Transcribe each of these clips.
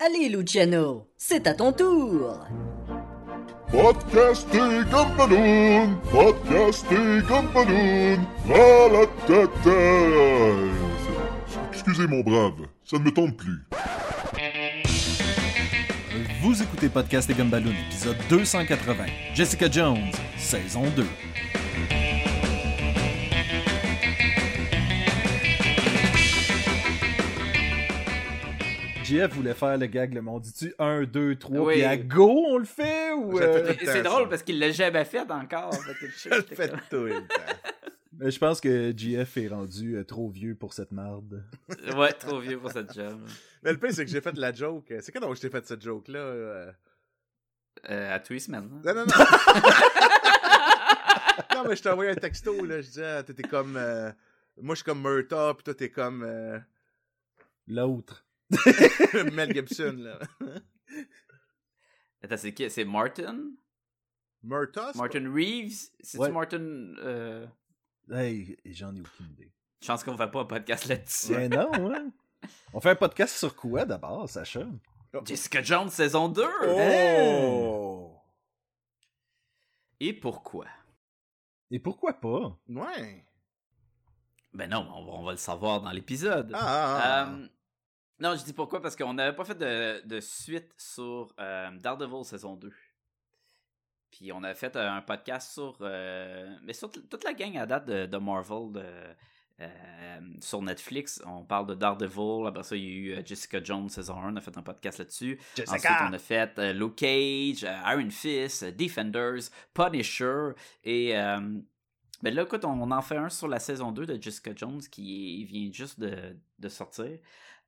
Allez, Luciano, c'est à ton tour. Podcasté Gumballoon, Podcasté Gumballoon, à la tête. Excusez mon brave, ça ne me tente plus. Vous écoutez Podcast et Gumballoon, épisode 280. Jessica Jones, saison 2. JF voulait faire le gag, le monde dit-tu 1, 2, 3, Oui. puis à go on le fait ou. Euh, C'est drôle parce qu'il l'a jamais fait encore. Je- le fais tout le temps. euh, Je pense que JF est rendu euh, trop vieux pour cette marde. Ouais, trop vieux pour cette job. Mais le pire, c'est que j'ai fait la joke. C'est quand je t'ai fait cette joke-là? euh? Euh, à tous les semaines. hein. Non, non, non. non, mais je t'ai envoyé un texto, là. Je disais, ah, t'étais comme. euh, Moi, je suis comme Murta, pis toi, t'es comme. euh, L'autre. Mel Gibson, là. Attends, c'est qui? C'est Martin? Murta? Martin Reeves? C'est-tu Ouais. Martin euh... Hey, j'en ai aucune idée. Chance qu'on fait pas un podcast là-dessus. Mais non, hein. On fait un podcast sur quoi d'abord, Sacha? Jessica Jones saison 2 pas- Oh! Et pourquoi? Et pourquoi pas? Ouais. Ben non, on va, on va le savoir dans l'épisode. Ah, ah, ah. Euh, non, je dis pourquoi parce qu'on n'avait pas fait de, de suite sur euh, Daredevil saison 2. Puis on avait fait un podcast sur, euh, mais sur toute la gang à date de, de Marvel de, euh, sur Netflix. On parle de Daredevil. Après ça, il y a eu Jessica Jones saison 1. On a fait un podcast là-dessus. Ensuite, on a fait euh, Luke Cage, Iron Fist, Defenders, Punisher. Et ben là, écoute, on en fait un sur la saison 2 de Jessica Jones qui vient juste de, de sortir.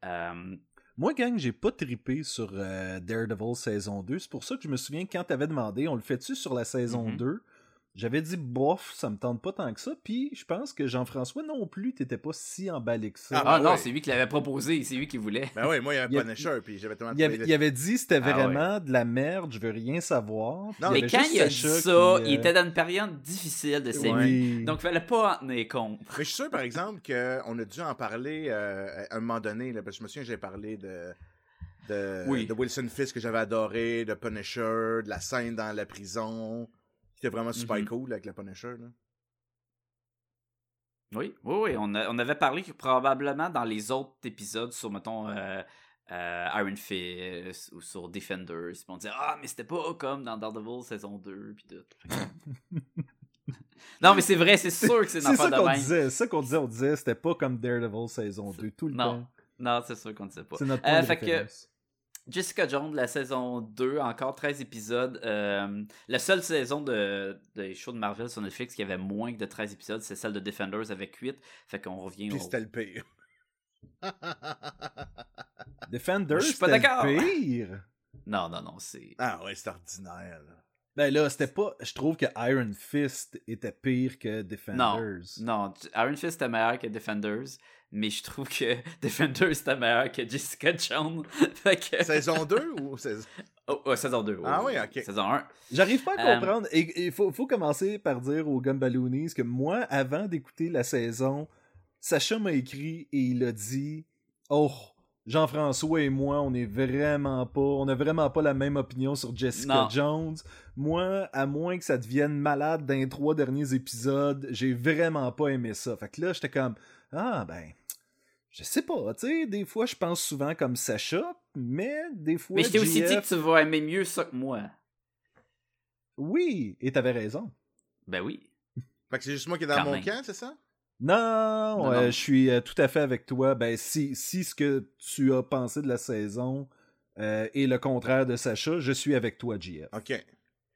Euh, Moi, gang, j'ai pas trippé sur euh, Daredevil saison 2. C'est pour ça que je me souviens quand t'avais demandé, on le fait-tu sur la saison Mhm. 2? J'avais dit, bof, ça me tente pas tant que ça. Puis je pense que Jean-François non plus, t'étais pas si emballé que ça. Ah, ah ben non, c'est lui qui l'avait proposé, c'est lui qui voulait. Ben oui, moi, il y a un Il Punisher, puis j'avais tellement il, avait, il avait dit c'était Ah vraiment de la merde, je veux rien savoir. Non, il y Mais avait quand il a dit ça, qui, il euh, était dans une période difficile de sa Ouais. vie. oui. Donc, il fallait pas en tenir compte. Mais je suis sûr, par exemple, qu'on a dû en parler euh, à un moment donné. Là, parce que je me souviens, j'ai parlé de, de, Oui. de Wilson Fisk que j'avais adoré, de Punisher, de la scène dans la prison. C'était vraiment super Mhm. cool avec le Punisher. Là. Oui, oui, oui. On, a- on avait parlé que probablement dans les autres épisodes sur, mettons, euh, euh, Iron Fist ou sur Defenders. On disait, ah, mais c'était pas comme dans Daredevil saison 2. Puis tout. non, mais c'est vrai, c'est sûr que c'est C'est ça qu'on disait, ça qu'on disait, on disait c'était pas comme Daredevil saison 2 tout le Non, temps. Non, c'est sûr qu'on ne sait pas. C'est notre Euh, point de fait que- référence. Jessica Jones, la saison 2, encore 13 épisodes. Euh, la seule saison de, des shows de Marvel sur Netflix qui avait moins que de 13 épisodes, c'est celle de Defenders avec 8. Fait qu'on revient Puis au... c'était le pire. Defenders, Je suis pas c'était le pire? Non, non, non, c'est... ah ouais, c'est ordinaire. là. Ben là, c'était pas. Je trouve que Iron Fist était pire que Defenders. Non, Iron Fist était meilleur que Defenders, mais je trouve que Defenders était meilleur que Jessica Jones. fait que... Saison 2 ou saison... Oh, oh, saison 2. Ah oui, ok. Saison 1. J'arrive pas à Euh, comprendre. Et il faut, faut commencer par dire aux Gumballoonies que moi, avant d'écouter la saison, Sacha m'a écrit et il a dit Oh, Jean-François et moi, on est vraiment pas. On a vraiment pas la même opinion sur Jessica Non. Jones. Moi, à moins que ça devienne malade dans les trois derniers épisodes, j'ai vraiment pas aimé ça. Fait que là, j'étais comme Ah, ben. Je sais pas, tu sais, des fois je pense souvent comme Sacha, mais des fois. Mais je t'ai aussi dit que tu vas aimer mieux ça que moi. Oui, et t'avais raison. Ben oui. Fait que c'est juste moi qui est dans Quand mon même. camp, c'est ça? Non, Non, euh, non. je suis euh, tout à fait avec toi. Ben, si, si ce que tu as pensé de la saison euh, est le contraire de Sacha, je suis avec toi, JF. Ok.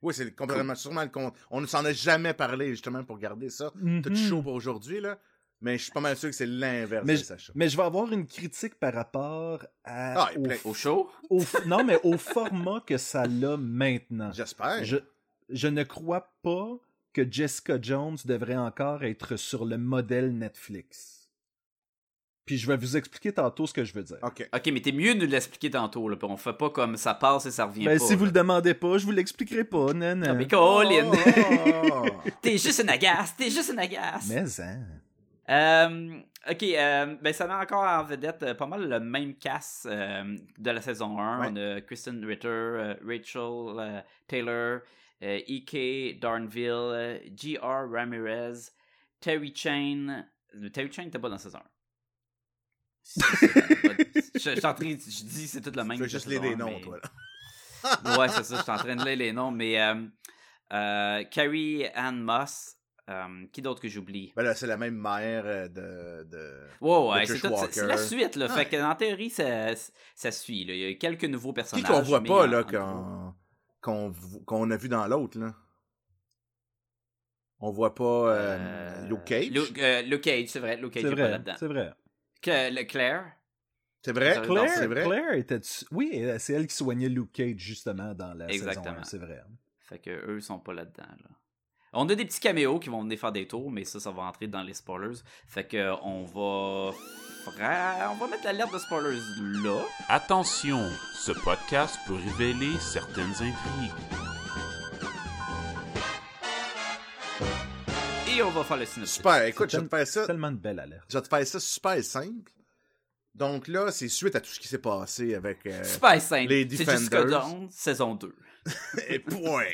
Oui, c'est complètement, sûrement le compte. On ne s'en a jamais parlé, justement, pour garder ça. Tout Mhm. chaud pour aujourd'hui, là. Mais je suis pas mal sûr que c'est l'inverse Mais de Sacha. Mais je vais avoir une critique par rapport à, Ah, au, plein- Au show? au non, mais au format que ça a maintenant. J'espère. Je, je ne crois pas que Jessica Jones devrait encore être sur le modèle Netflix. Puis je vais vous expliquer tantôt ce que je veux dire. Ok. Ok, mais t'es mieux de nous l'expliquer tantôt, là. On fait pas comme ça passe et ça revient Ben, pas. si vous là. le demandez pas, je vous l'expliquerai pas, non, non. Ah, mais Colin! Oh! T'es juste une agace, t'es juste une agace. Mais, hein. Euh, Ok, euh, ben ça met encore en vedette euh, pas mal le même cast de la saison 1. Ouais. On a Kristen Ritter, Rachel Taylor, E.K. Darnville, euh, G.R. Ramirez, Terry Chain. Terry Chain n'était pas dans la saison 1. Si, c'est vrai. je, dis c'est tout le même. Tu veux juste lire les noms, mais- toi, là. ouais, c'est ça, je suis en train de lire les noms, mais Carrie Ann Moss, euh, qui d'autre que j'oublie? Ben là, c'est la même mère euh, de. de... Ouais, ouais, c'est la suite, là. Ah. Fait que, en théorie, ça, ça suit, là. Il y a quelques nouveaux Qui personnages. qu'on voit pas, en- là, en qu'on a vu dans l'autre, là? On voit pas euh, Euh, Luke Cage? Luke, euh, Luke Cage, c'est vrai. Luke Cage C'est est pas vrai, là-dedans. c'est vrai. Que- le Claire? C'est vrai? Claire, c'est vrai? Claire était... Oui, c'est elle qui soignait Luke Cage, justement, dans la Exactement. saison 1, c'est vrai. Fait que eux sont pas là-dedans, là. On a des petits caméos qui vont venir faire des tours, mais ça, ça va entrer dans les spoilers. Fait que on va. On va mettre l'alerte de spoilers là. Attention, ce podcast peut révéler certaines intrigues. Et on va faire le synopsis. Super, écoute, je vais te faire ça. Tellement de belles alertes. Je vais te faire ça super simple. Donc là, c'est suite à tout ce qui s'est passé avec. euh, Super simple. les C'est Jessica Defenders. Jones, saison 2. Et point.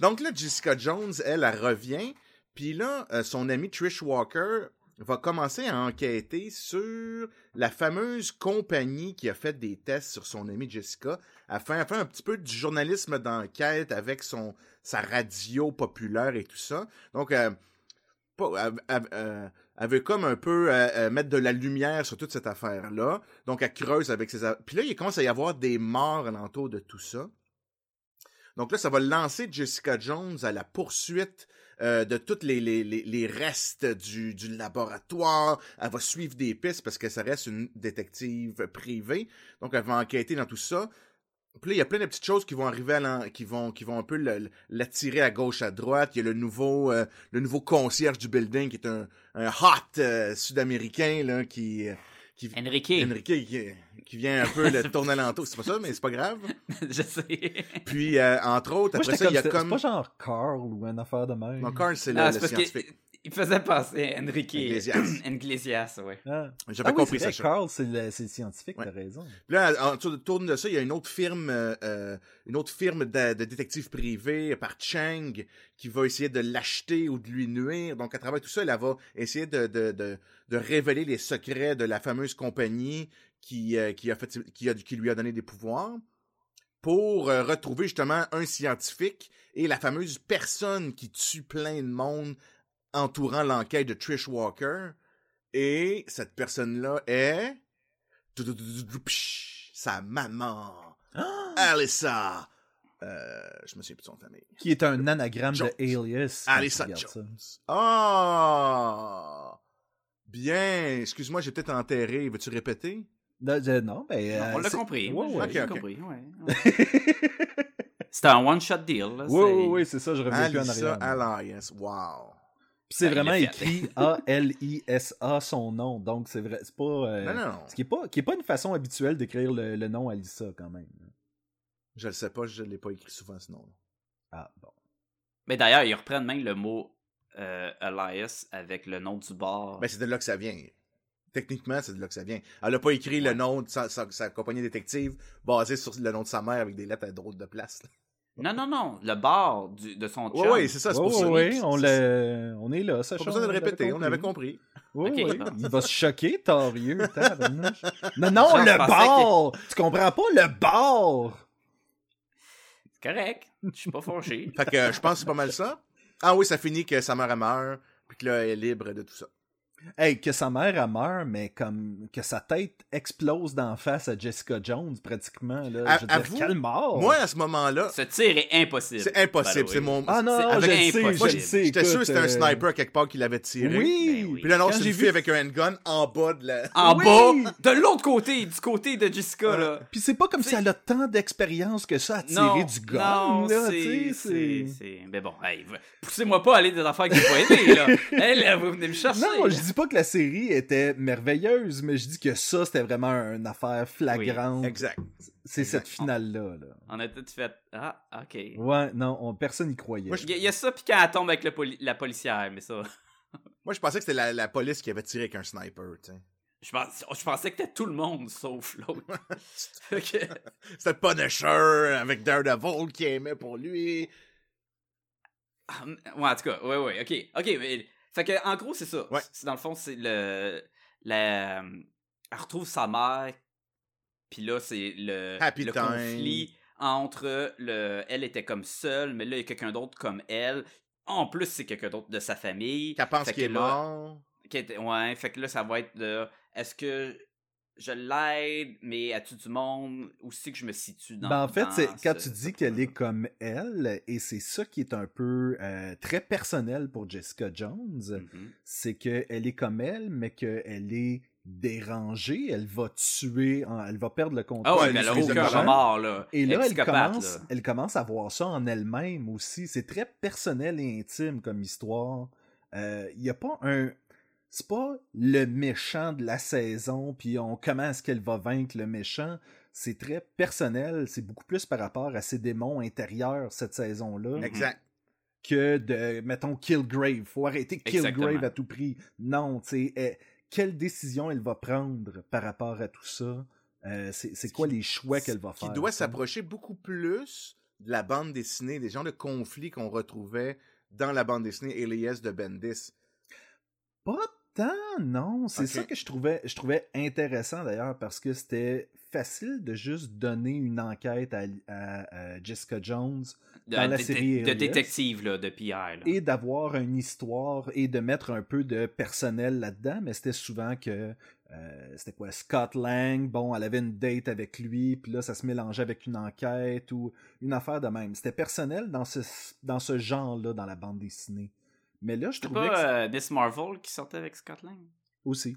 Donc là, Jessica Jones, elle, elle revient. Puis là, euh, son ami Trish Walker va commencer à enquêter sur la fameuse compagnie qui a fait des tests sur son ami Jessica afin de faire un petit peu du journalisme d'enquête avec son sa radio populaire et tout ça. Donc, euh, pas- euh, elle veut comme un peu mettre de la lumière sur toute cette affaire-là. Donc, elle creuse avec ses... Puis là, il commence à y avoir des morts alentour de tout ça. Donc là, ça va lancer Jessica Jones à la poursuite euh, de tous les, restes du, laboratoire. Elle va suivre des pistes parce que ça reste une détective privée. Donc, elle va enquêter dans tout ça. Puis il y a plein de petites choses qui vont arriver à qui vont qui vont un peu l'attirer à gauche à droite. Il y a le nouveau euh, le nouveau concierge du building qui est un, hot euh, sud-américain là qui qui Enrique. Enrique qui, qui vient un peu le tourner alentour. C'est pas ça, mais c'est pas grave. je sais. Puis euh, entre autres, Moi, après ça, il y a comme C'est pas genre Carl ou une affaire de même. non, Carl, c'est le, Non, le scientifique. Qu'il faisait penser à Enrique. Iglesias. Iglesias, ouais. Ah. J'avais Ah oui, compris ça. Carl, c'est le, scientifique, Ouais. t'as raison. Puis Là, en dessous de tourne de ça, il y a une autre firme, euh, euh, une autre firme de, de détective privé par Chang qui va essayer de l'acheter ou de lui nuire. Donc, à travers tout ça, elle va essayer de, de, de, de révéler les secrets de la fameuse compagnie qui, euh, qui, a fait, qui, a, qui lui a donné des pouvoirs pour euh, retrouver justement un scientifique et la fameuse personne qui tue plein de monde entourant l'enquête de Trish Walker. Et cette personne-là est... Sa maman. Alyssa. Euh, je me souviens plus de son famille. Qui est un anagramme Jones. de Alias. Alyssa. Jones. Ah! Bien. Excuse-moi, j'ai peut-être enterré. Veux-tu répéter? Non, je- non, ben. Non, on euh, l'a c'est- compris. Ouais, ouais. j'ai Ok, ok. compris. Ouais, ouais. C'était un one-shot deal. Là, Oui, oui, oui, c'est ça, je reviens plus en Alyssa arrière. Alliance. Wow. Puis c'est vraiment écrit A-L-I-S-A son nom, donc c'est vrai, c'est pas. euh, Non, non, non. Ce qui est pas, qui est pas une façon habituelle d'écrire le, le nom Alyssa quand même. Je le sais pas, je l'ai pas écrit souvent ce nom. Ah bon. Mais d'ailleurs, ils reprennent même le mot euh, Elias avec le nom du bar. Ben, c'est de là que ça vient. Techniquement, c'est de là que ça vient. Elle a pas écrit le nom de sa, sa- sa compagnie détective basé sur le nom de sa mère avec des lettres à drôle de place. Non, non, non. Le bar du, de son chum. Ouais, ouais, c'est ça, c'est Oui, pour ça. oui, on, C'est- l'a- on est là, ça Pas besoin de le répéter, on avait compris. Oui, oui. bon. Il va se choquer, tabarnouche. non, non, Genre, le bar! Tu comprends pas, le bar! C'est correct. Je suis pas fâché. Fait que je pense que c'est pas mal ça. Ah oui, ça finit que sa mère meurt, puis que là, elle est libre de tout ça. Hey, que sa mère, elle meurt, mais comme que sa tête explose d'en face à Jessica Jones, pratiquement. Là. À- je veux dire, avoue, quelle mort! Moi, à ce moment-là, Ce tir est impossible. c'est impossible. C'est mon. Ah non, avec je impossible. je le sais. J'étais sûr que c'était un euh, sniper quelque part qui l'avait tiré. Oui! Ben oui. Puis là, non, c'est j'ai une vu- fille avec un handgun en bas de la. En Oui! bas, de l'autre côté, du côté de Jessica, là. Puis c'est pas comme si elle a tant d'expérience que ça à tirer Non, du gun. non, là, c'est, tu sais, c'est, c'est... c'est- Mais bon, hey, poussez-moi pas à aller des affaires que j'ai pas aimées, là. Elle, là, vous venez me chercher. Non, je dis pas que la série était merveilleuse, mais je dis que ça, c'était vraiment une affaire flagrante. Exact. c'est cette finale-là. Là. On a tout fait. Ah, ok. Ouais, non, on- personne n'y croyait. Il y, a- il y a ça, puis quand elle tombe avec le poli- la policière, mais ça. Moi, je pensais que c'était la, la police qui avait tiré avec un sniper, tu sais. Je, pense- je pensais que c'était tout le monde sauf l'autre. Ok. C'était le Punisher avec Daredevil qui aimait pour lui. Ah, Ouais, en tout cas, ouais, ouais, ok. Ok, mais. Fait que, en gros, c'est ça. Ouais. C'est- Dans le fond, c'est le. La. Elle retrouve sa mère. Puis là, c'est le. Happy le time. conflit entre le. Elle était comme seule, mais là, il y a quelqu'un d'autre comme elle. En plus, c'est quelqu'un d'autre de sa famille. Qu'elle pense qu'il est là- mort. ouais, fait que là, ça va être de. Est-ce que je l'aide, mais as-tu du monde aussi que je me situe dans. Ben, en fait, c'est quand ce- tu dis qu'elle est comme elle, et c'est ça qui est un peu euh, très personnel pour Jessica Jones, Mhm. c'est qu'elle est comme elle, mais qu'elle est dérangée, elle va tuer, elle va perdre le contrôle. Ah ouais, elle a aucun remords, là. Et là, elle commence, là. elle commence à voir ça en elle-même aussi. C'est très personnel et intime comme histoire. Euh, Il y a pas un. C'est pas le méchant de la saison, puis on comment est-ce qu'elle va vaincre le méchant? C'est très personnel. C'est beaucoup plus par rapport à ses démons intérieurs cette saison-là Exact. que de, mettons, Killgrave. Faut arrêter Killgrave à tout prix. Non, tu sais, eh, quelle décision elle va prendre par rapport à tout ça? Euh, c'est quoi les choix qu'elle va Qui faire? doit ça? s'approcher beaucoup plus de la bande dessinée, des genres de conflits qu'on retrouvait dans la bande dessinée Elias de Bendis. Pas tant, non. C'est ça que je trouvais, je trouvais intéressant d'ailleurs parce que c'était facile de juste donner une enquête à, à- à Jessica Jones De, dans la série de détective, là, de. Là. et d'avoir une histoire et de mettre un peu de personnel là-dedans, mais c'était souvent que euh, c'était quoi Scott Lang, bon, elle avait une date avec lui, puis là ça se mélangeait avec une enquête ou une affaire de même. C'était personnel dans ce dans ce genre-là dans la bande dessinée. Mais là, je C'est trouvais que pas euh, Miss Marvel qui sortait avec Scott Lang? aussi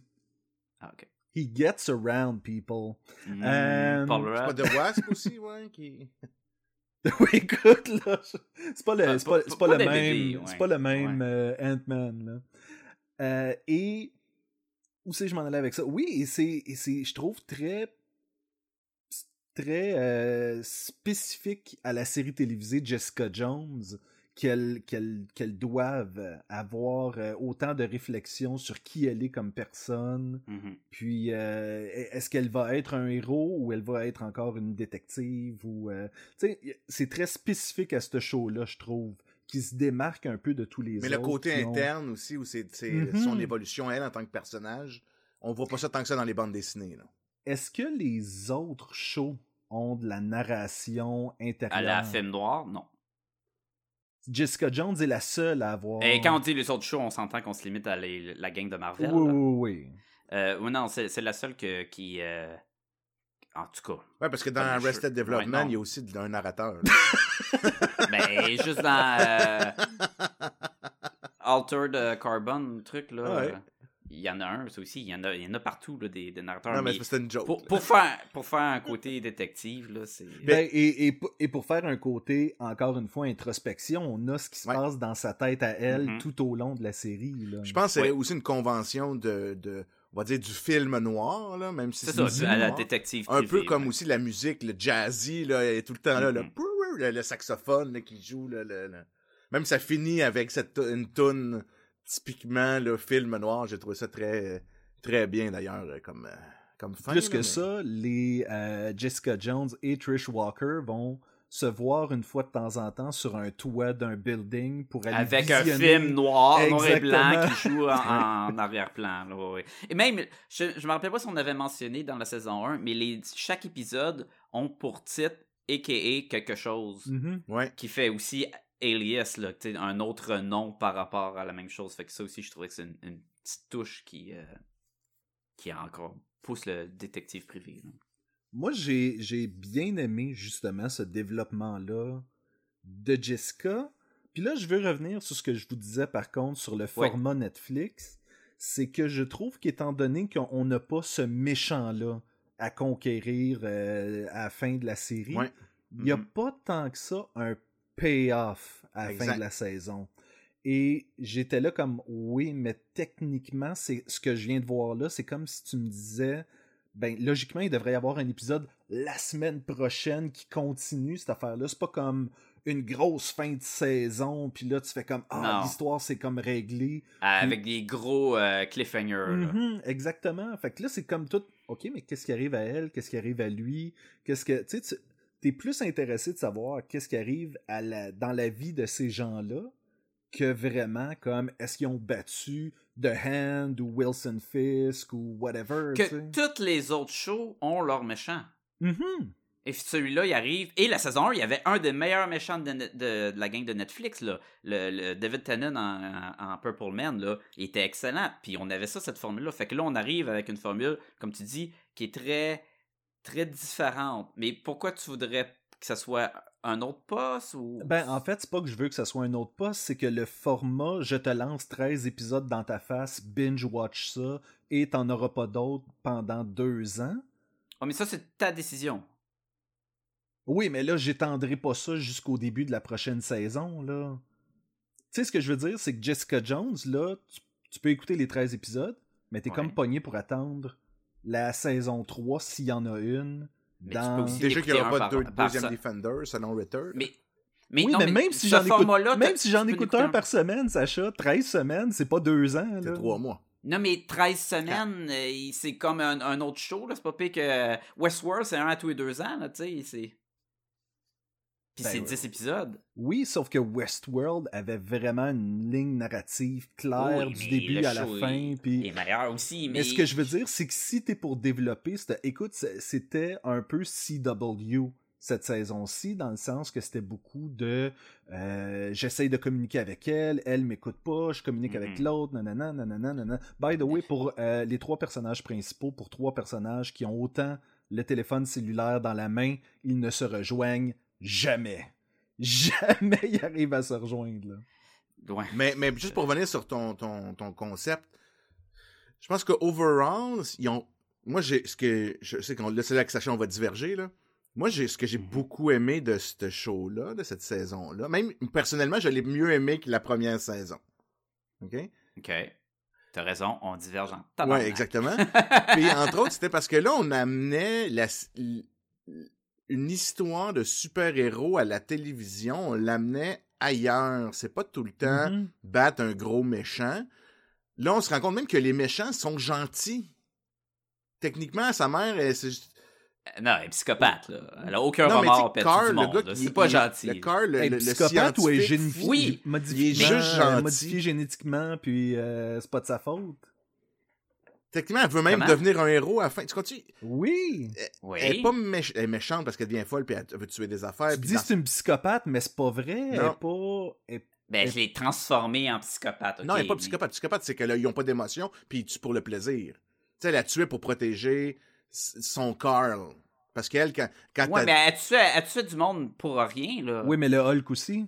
Ah, ok. he gets around people. Euh, Paul C'est pas Rudd. de Wasp aussi, ouais, qui... oui, écoute là, c'est pas le c'est pas, pas- c'est pas pas le des même ouais. c'est pas le même euh, Ant-Man là. Euh, et où c'est que je m'en allais avec ça? Oui, et c'est et c'est je trouve très très euh, spécifique à la série télévisée Jessica Jones qu'elle qu'elle qu'elle doive avoir euh, autant de réflexion sur qui elle est comme personne Mhm. puis, euh, est-ce qu'elle va être un héros ou elle va être encore une détective ou, euh, tu sais, y- c'est très spécifique à ce show-là, je trouve, qui se démarque un peu de tous les Mais autres. le côté ont- interne aussi, où c'est c'est Mhm. son évolution, elle, en tant que personnage, on voit pas ça tant que ça dans les bandes dessinées. Là. Est-ce que les autres shows ont de la narration intérieure À la film noire, non. Jessica Jones est la seule à avoir. Et quand on dit les autres shows, on s'entend qu'on se limite à les- la gang de Marvel. oui, là. oui, oui. Euh, ouais, non, c'est c'est la seule que, qui. euh, En tout cas. Ouais, parce que dans Arrested Development, ouais, il y a aussi un narrateur. Ben, juste dans. euh, Altered euh, Carbon, truc, là. Ouais. Il y en a un, ça aussi. Il y en a, il y en a partout, là, des, des narrateurs. non, mais mais c'est une joke. pour, faire, pour faire un côté détective, là, c'est. Ben, et, et, et pour faire un côté, encore une fois, introspection, on a ce qui se Ouais. passe dans sa tête à elle Mhm. tout au long de la série. Là. Je pense que c'est Ouais. aussi une convention de, de, on va dire, du film noir, là, même si C'est c'est ça, du à la noir. détective. Un peu comme ouais. aussi la musique, le jazzy, là, est tout le temps là, le, Mhm. le, le saxophone là, qui joue. Là, le- le- Même ça finit avec cette, une tune typiquement le film noir. J'ai trouvé ça très, très bien d'ailleurs euh, comme, euh, comme fin. Plus là, que mais- ça, les euh, Jessica Jones et Trish Walker vont se voir une fois de temps en temps sur un toit d'un building pour aller Avec un film noir, noir et blanc qui joue en, en arrière-plan. Et même, je, je me rappelle pas si on avait mentionné dans la saison 1, mais les, chaque épisode ont pour titre AKA quelque chose Mhm. Ouais. qui fait aussi alias, là, un autre nom par rapport à la même chose. Fait que ça aussi, je trouvais que c'est une, une petite touche qui, euh, qui encore pousse le détective privé. là. Moi, j'ai bien aimé justement ce développement-là de Jessica. Puis là, je veux revenir sur ce que je vous disais par contre sur le Ouais. format Netflix. C'est que je trouve qu'étant donné qu'on n'a pas ce méchant-là à conquérir euh, à la fin de la série, Ouais. il n'y a Mhm. pas tant que ça un payoff à la fin de la saison. Et j'étais là comme oui, mais techniquement, c'est ce que je viens de voir là, c'est comme si tu me disais ben logiquement, il devrait y avoir un épisode la semaine prochaine qui continue cette affaire-là. C'est pas comme une grosse fin de saison, puis là, tu fais comme Ah, l'histoire, c'est comme réglé. Avec des gros euh, cliffhangers. Mhm, exactement. Fait que là, c'est comme tout. OK, mais qu'est-ce qui arrive à elle? Qu'est-ce qui arrive à lui? Qu'est-ce que. Tu sais, tu- t'es plus intéressé de savoir qu'est-ce qui arrive à la, dans la vie de ces gens-là que vraiment comme est-ce qu'ils ont battu The Hand ou Wilson Fisk ou whatever. Que toutes les autres shows ont leurs méchants. Mhm. Et celui-là, il arrive. Et la saison 1, il y avait un des meilleurs méchants de, de- de la gang de Netflix, là. Le, le David Tennant en, en Purple Man, là. Il était excellent. Puis on avait ça, cette formule-là. Fait que là, on arrive avec une formule, comme tu dis, qui est très, très différente. Mais pourquoi tu voudrais que ça soit un autre poste ou. Ben, en fait, c'est pas que je veux que ça soit un autre poste, c'est que le format, je te lance 13 épisodes dans ta face, binge-watch ça, et t'en auras pas d'autres pendant deux ans. Oh, mais ça, c'est ta décision. Oui, mais là, j'étendrai pas ça jusqu'au début de la prochaine saison, là. Tu sais, ce que je veux dire, c'est que Jessica Jones, là, tu, tu peux écouter les 13 épisodes, mais t'es Ouais. comme pogné pour attendre la saison 3, s'il y en a une. Mais tu dans... peux aussi- Déjà qu'il n'y aura pas de deux- deuxième ça. Defender selon Ritter. Mais. Mais, oui, non, mais, mais même si ce j'en écoute, format-là, même t'as- si j'en tu peux écoute l'écouter un par semaine, Sacha, 13 semaines, c'est pas deux ans. C'est trois mois. Non, mais 13 semaines, euh, c'est comme un, un autre show, là. C'est pas pire que Westworld, c'est un à tous les deux ans, là, tu sais. c'est- Puis Ben, c'est ouais. 10 épisodes. Oui, sauf que Westworld avait vraiment une ligne narrative claire Oui, du début à la fin. Puis... Il est meilleur aussi, mais. Mais ce que je veux dire, c'est que si t'es pour développer, c'était- écoute, c'est- c'était un peu CW cette saison-ci, dans le sens que c'était beaucoup de euh, j'essaye de communiquer avec elle, elle m'écoute pas, je communique avec Mhm. l'autre, nanana, nanana, nanana. By the way, pour euh, les trois personnages principaux, pour trois personnages qui ont autant le téléphone cellulaire dans la main, ils ne se rejoignent jamais. Jamais ils arrivent à se rejoindre. Là. Ouais. Mais, mais juste pour revenir sur ton, ton, ton concept, je pense que overall, ils ont. Moi, j'ai ce que. Je sais qu'on là, c'est là que Sacha, on va diverger, là. Moi, j'ai ce que j'ai beaucoup aimé de ce show-là, de cette saison-là. Même personnellement, je l'ai mieux aimé que la première saison. OK? Ok. T'as raison, on diverge en Ouais, tabarnak. exactement. Puis, entre autres, c'était parce que là, on amenait la, une histoire de super-héros à la télévision, on l'amenait ailleurs. C'est pas tout le temps Mhm. battre un gros méchant. Là, on se rend compte même que les méchants sont gentils. Techniquement, sa mère, elle, c'est juste- Euh, Non, elle est psychopathe, là. Elle a aucun Non, mais remords, tue Carl, du le monde, gars C'est pas il- gentil. Le Carl, le, psychopathe ou est génifié, Oui. modifié, il est juste gentil. modifié génétiquement, puis euh, c'est pas de sa faute. Techniquement, elle veut même Comment? devenir un héros à la fin. Tu continues? Oui. Oui. Elle est pas méch- elle est méchante parce qu'elle devient folle puis elle veut tuer des affaires. Tu dis dans- c'est une psychopathe, mais c'est pas vrai. Elle est pas. elle- Ben, je l'ai transformé en psychopathe. Non, elle n'est pas mais- psychopathe. Psychopathe, c'est qu'ils n'ont pas d'émotion, puis ils tuent pour le plaisir. Tu sais, elle a tué pour protéger son Carl. Parce qu'elle, quand, quand Ouais, mais elle tue, elle tue du monde pour rien, là. Oui, mais le Hulk aussi.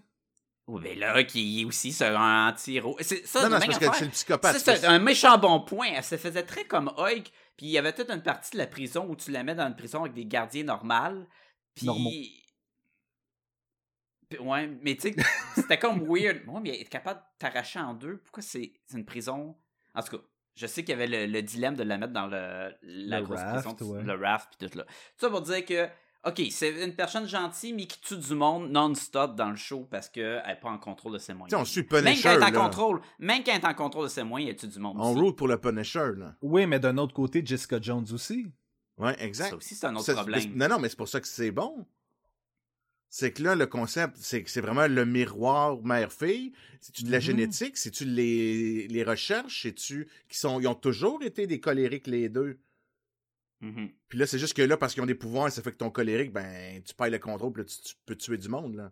Oui, mais là, qui est aussi un anti-héros. Ça, Non, non, parce que c'est le psychopathe. C'est un méchant bon point. Elle se faisait très comme Hulk. Puis il y avait toute une partie de la prison où tu la mets dans une prison avec des gardiens normaux. Puis. Normaux. Puis, ouais, mais tu sais, c'était comme weird. Ouais, mais être capable de t'arracher en deux, pourquoi c'est une prison? En tout cas, je sais qu'il y avait le, le dilemme de la mettre dans le, la Le grosse raft, prison, ouais. le raft, puis tout là. Tout ça pour dire que. Ok, c'est une personne gentille, mais qui tue du monde non-stop dans le show parce qu'elle n'est pas en contrôle de ses moyens. on suit Même Punisher, quand elle est en là. contrôle, même quand elle est en contrôle de ses moyens, elle tue du monde. On aussi. roule pour le Punisher, là. Oui, mais d'un autre côté, Jessica Jones aussi. Ouais, exact. Ça aussi, c'est un autre Ça, problème. Non, non, mais c'est pour ça que c'est bon. C'est que là, le concept, c'est que c'est vraiment le miroir mère-fille. C'est-tu de la Mhm. génétique? C'est-tu les, les recherches? C'est-tu qui sont. Ils ont toujours été des colériques, les deux? Mhm. Puis là, c'est juste que là, parce qu'ils ont des pouvoirs, ça fait que ton colérique, ben, tu perds le contrôle, puis là, tu, tu peux tuer du monde, là.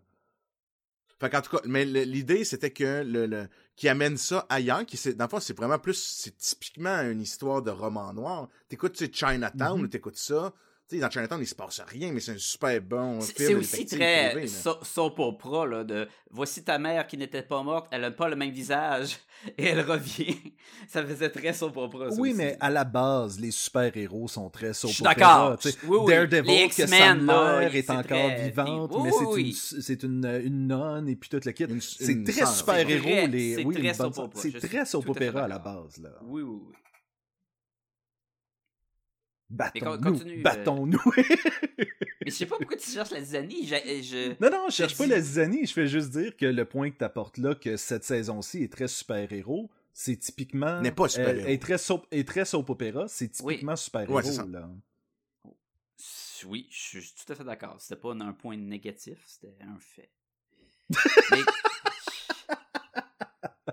Fait qu'en tout cas, mais l'idée, c'était que le, le qui amène ça ailleurs, qui c'est, dans le fond, c'est vraiment plus, c'est typiquement une histoire de roman noir. T'écoutes, tu sais, Chinatown, Mhm. ou t'écoutes ça. Sais, dans Chinatown, il se passe rien, mais c'est un super bon C'est film. c'est aussi très soap opera, là, de voici ta mère qui n'était pas morte, elle n'a pas le même visage, et elle revient. ça faisait très soap opera. ça Oui, aussi. mais à la base, les super-héros sont très soap Je suis opera, d'accord. Oui, oui. Daredevil, Les que sa mère est encore très- vivante, Oui, mais c'est oui. une, c'est une, une nonne et puis tout le kit. C'est très super-héros. les... c'est oui, opera, C'est très soap tout à la base. Là. Oui, oui, oui. Battons-nous, euh. battons-nous. Mais je sais pas pourquoi tu cherches la zizanie. Je, je... non, non, je cherche pas dit- la zizanie, je fais juste dire que le point que t'apportes là, que cette saison-ci est très super-héros, c'est typiquement... N'est pas super-héros. euh, est très soap, est très soap opéra, c'est typiquement super-héros, Ouais, c'est ça. là. Oui, je suis tout à fait d'accord. C'était pas un point négatif, c'était un fait. Mais.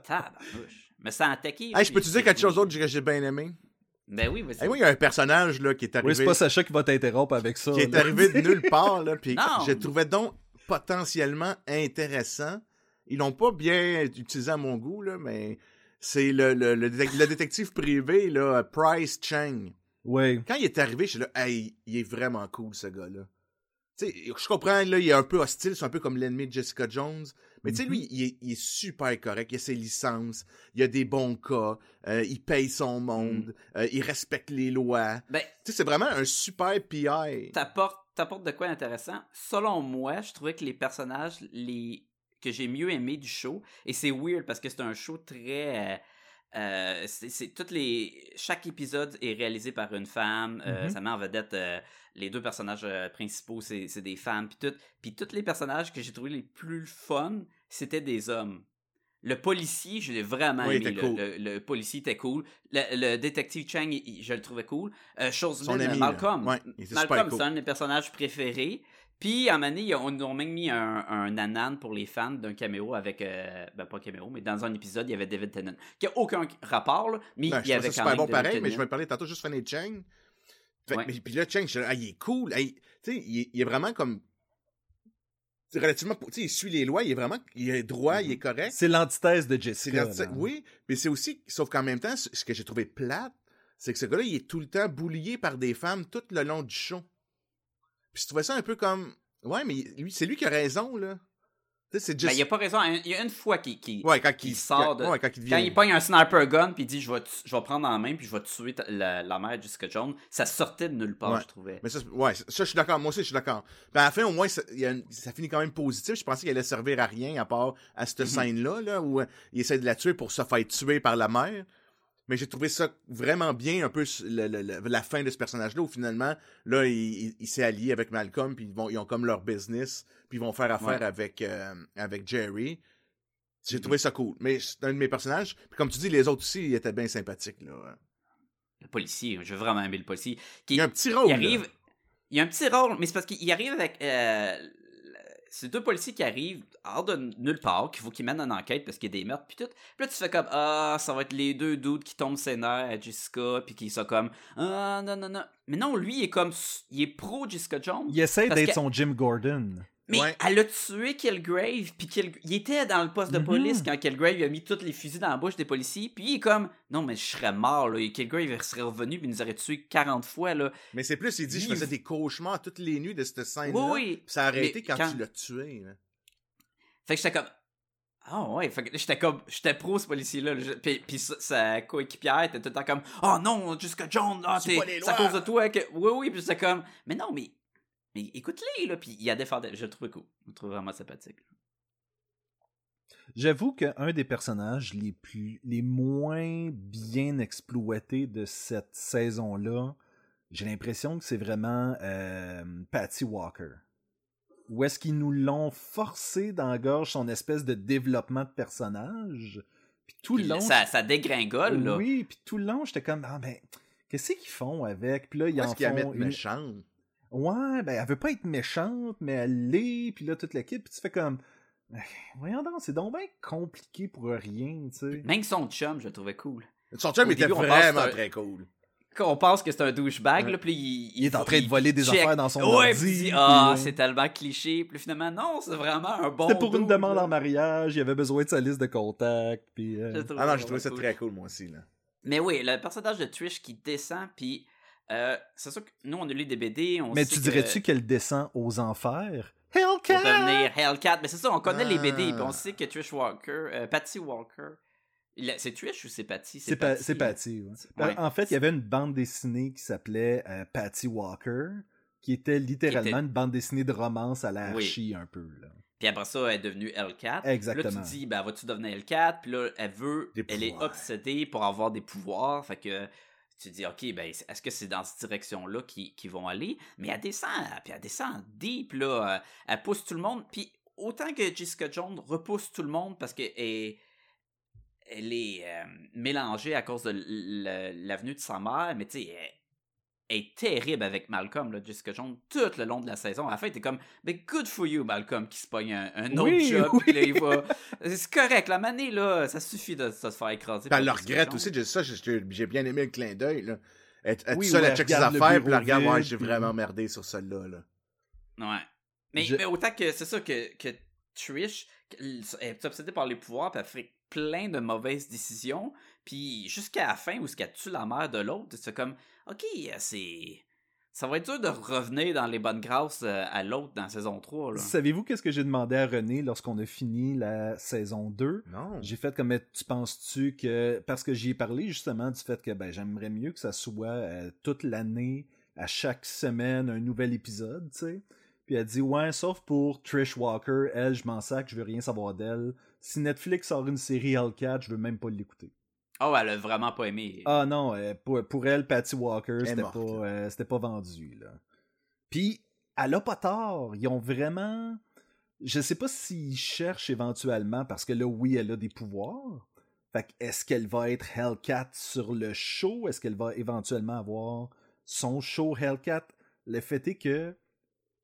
Tabarnouche. Mais ça a attaqué. Hey, je peux te dire quelque chose d'autre que j'ai bien aimé? Ben oui, vas-y. Hey, moi, il y a un personnage là, qui est Oui, arrivé. c'est pas Sacha qui va t'interrompre avec ça. qui est arrivé de nulle part, là, puis je le trouvais donc potentiellement intéressant. Ils l'ont pas bien utilisé à mon goût, là, mais c'est le, le, le, détec- le détective privé, là, Price Chang. Ouais. Quand il est arrivé, je suis là, hey, il est vraiment cool, ce gars-là. Tu sais, je comprends, là, il est un peu hostile, c'est un peu comme l'ennemi de Jessica Jones. Mais tu sais, lui, il est, il est super correct. Il a ses licences, il a des bons cas, euh, il paye son monde, euh, il respecte les lois. Ben, Tu sais, c'est vraiment un super PI. t'apportes, t'apportes de quoi intéressant. Selon moi, je trouvais que les personnages les que j'ai mieux aimés du show, et c'est weird parce que c'est un show très. Euh, c'est, toutes les chaque épisode est réalisé par une femme euh, Mhm. ça met en vedette euh, les deux personnages euh, principaux c'est, c'est des femmes puis tout puis tous les personnages que j'ai trouvé les plus fun c'était des hommes le policier je l'ai vraiment Oui, aimé le, cool. le- le policier était cool le, le détective Chang il- je le trouvais cool chose. Malcolm Ouais, Malcolm cool. c'est un de mes personnages préférés. Puis, à un moment donné, ils ont, même mis un, un nanan pour les fans d'un caméo avec. euh, ben, pas caméo, mais dans un épisode, il y avait David Tennant. Qui a aucun rapport, là, mais Non, il y avait ça quand même. bon David pareil, mais je vais parler tantôt juste Fanny Chang. Fait- Ouais. mais- Puis là, Chang, je ah, il est cool. Sais, il, est- il est vraiment comme. c'est relativement. Tu sais, il suit les lois, il est vraiment. Il est droit, il est correct. C'est l'antithèse de C'est Jessica. oui, mais c'est aussi. Sauf qu'en même temps, ce ce que j'ai trouvé plate, c'est que ce gars-là, il est tout le temps boulié par des femmes tout le long du show. Puis je trouvais ça un peu comme. Ouais, mais lui, c'est lui qui a raison, là. C'est Ben, il a pas raison. Il y a une fois qu'il. Ouais, quand il, sort de- Ouais, quand il devient. Quand il pogne un sniper gun puis il dit je vais, tu- je vais prendre en main puis je vais tuer ta- la, la mère de Jessica Jones, ça sortait de nulle part, Ouais. je trouvais. Mais ça, ouais, ça, je suis d'accord. Moi aussi, je suis d'accord. Mais à la fin, au moins, ça, il y a une- ça finit quand même positif. Je pensais qu'il allait servir à rien à part à cette Mhm. scène-là, là, où euh, il essaie de la tuer pour se faire tuer par la mère. Mais j'ai trouvé ça vraiment bien, un peu le- le- la fin de ce personnage-là, où finalement, là, il, il- il s'est allié avec Malcolm, puis ils, vont, ils ont comme leur business, puis ils vont faire affaire Ouais. avec, euh, avec Jerry. J'ai Mhm. trouvé ça cool. Mais c'est un de mes personnages. Puis comme tu dis, les autres aussi, ils étaient bien sympathiques. Là. Le policier, j'ai vraiment aimé le policier. Qui, Il y a un petit rôle. il là. arrive. Il y a un petit rôle, mais c'est parce qu'il arrive avec. Euh, c'est deux policiers qui arrivent hors de nulle part, qu'il faut qu'ils mènent une enquête parce qu'il y a des meurtres, puis tout. Puis là, tu fais comme Ah, ça va être les deux dudes qui tombent ses nerfs à Jessica, puis qui sont comme Ah, non, non, non. Mais non, lui, il est comme. Il est pro Jessica Jones. Il essaie d'être son Jim Gordon. Mais Ouais. elle a tué Killgrave, puis Kill- il était dans le poste de Mhm. police quand Killgrave a mis tous les fusils dans la bouche des policiers, puis il est comme non mais je serais mort là, Et Killgrave il serait revenu puis il nous aurait tué 40 fois là. Mais c'est plus, il dit, je faisais des cauchemars toutes les nuits de cette scène-là. Oui, oui. Puis ça a arrêté quand, quand- tu l'as tué. là. Fait que j'étais comme ah ouais, fait que j'étais comme j'étais pro ce policier là, puis, puis sa, sa coéquipière était tout le temps comme oh non, Jones, ah, C'est à cause de toi que oui oui, puis j'étais comme mais non mais écoute-les là, puis il a défendu, je le trouvais cool, je le trouvais vraiment sympathique. J'avoue qu'un des personnages les plus les moins bien exploités de cette saison-là, j'ai l'impression que c'est vraiment euh, Patty Walker. Où est-ce qu'ils nous l'ont forcé dans la gorge son espèce de développement de personnage? Puis tout le long. ça, ça dégringole là. Oui, puis tout le long, j'étais comme ah ben qu'est-ce qu'ils font avec? Puis là ils en y font mettre une- méchante? Ouais, ben elle veut pas être méchante, mais elle l'est, puis là toute l'équipe, puis tu fais comme Eh, voyons donc, c'est donc bien compliqué pour rien, tu sais. Même son chum, je le trouvais cool. Son chum Au était début, vraiment un- très cool. Quand on pense que c'est un douchebag, Ouais. là, puis il, Il est en train de il voler des check. affaires dans son Ouais, ordi, il ah, euh, c'est tellement cliché. Puis finalement, non, c'est vraiment un bon. C'était pour une demande là. en mariage, il avait besoin de sa liste de contacts, puis euh, Je le trouvais Ah non, j'ai trouvé ça cool. très cool, moi aussi. Là. Mais oui, le personnage de Trish qui descend, puis euh, c'est sûr que nous, on a lu des BD. On Mais sait tu dirais-tu qu'elle descend aux enfers? Pour Hellcat! devenir Hellcat. Mais c'est ça, on connaît les BD, Ah. on sait que Trish Walker, euh, Patty Walker. C'est Trish ou c'est Patty? C'est pa- c'est Patty. ouais. Ouais. En fait, il y avait une bande dessinée qui s'appelait euh, Patty Walker, qui était littéralement Qui était- une bande dessinée de romance à la Oui. Un peu. Là. Puis après ça, elle est devenue Hellcat. Exactement. Là, tu te dis, ben, vas-tu devenir Hellcat? Puis là, elle veut, Des elle est obsédée pour avoir des pouvoirs. Fait que tu dis, OK, ben, est-ce que c'est dans cette direction-là qu'ils vont aller? Mais elle descend, puis elle descend deep, là. euh, Elle pousse tout le monde. Puis autant que Jessica Jones repousse tout le monde parce qu'elle est, elle est euh, mélangée à cause de l'avenue de sa mère, mais tu sais, est terrible avec Malcolm, là, Jessica Jones, tout le long de la saison. À la fin, t'es comme, mais good for you, Malcolm, qui se pogne un, un autre Oui, job, oui. là, il va. C'est correct, la manée, là, ça suffit de, de se faire écraser. Elle le regrette aussi, j'ai ça, j'ai j'ai bien aimé le clin d'œil, là. Elle elle est Oui, seule ouais, à checker ses affaires, puis elle bureau regarde, ouais, j'ai vraiment merdé sur celle-là, là. Ouais. Mais, Je- mais autant que c'est ça que, que Trish elle est obsédée par les pouvoirs, puis elle fait plein de mauvaises décisions, puis jusqu'à la fin où ce qu'elle tue la mère de l'autre, c'est comme OK, c'est ça va être dur de revenir dans les bonnes grâces euh, à l'autre dans saison 3 là. Savez-vous qu'est-ce que j'ai demandé à René lorsqu'on a fini la saison 2? Non. J'ai fait comme, tu penses-tu que... Parce que j'y ai parlé justement du fait que ben, j'aimerais mieux que ça soit euh, toute l'année, à chaque semaine, un nouvel épisode, tu sais? Puis elle dit, ouais, sauf pour Trish Walker, elle, je m'en sac, je veux rien savoir d'elle. Si Netflix sort une série Hellcat, je veux même pas l'écouter. Oh, elle a vraiment pas aimé. Ah non, euh, pour, pour elle, Patty Walker, c'était pas, euh, c'était pas vendu. Là. Puis, elle a pas tort. Ils ont vraiment. Je sais pas s'ils cherchent éventuellement, parce que là, oui, elle a des pouvoirs. Fait que est-ce qu'elle va être Hellcat sur le show? Est-ce qu'elle va éventuellement avoir son show Hellcat? Le fait est que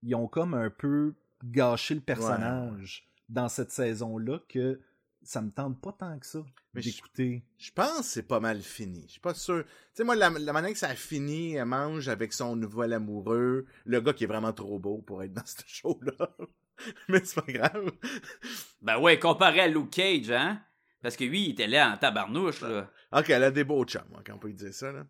ils ont comme un peu gâché le personnage dans cette saison-là que ça me tente pas tant que ça Mais je- d'écouter. Je pense que c'est pas mal fini. Je suis pas sûr. Tu sais, moi, la, la manière que ça a fini, elle mange avec son nouvel amoureux, le gars qui est vraiment trop beau pour être dans ce show-là. Mais c'est pas grave. Ben ouais, comparé à Luke Cage, hein? Parce que lui, il était là en tabarnouche, là. Ok, elle a des beaux chums, ok, on peut dire ça, là.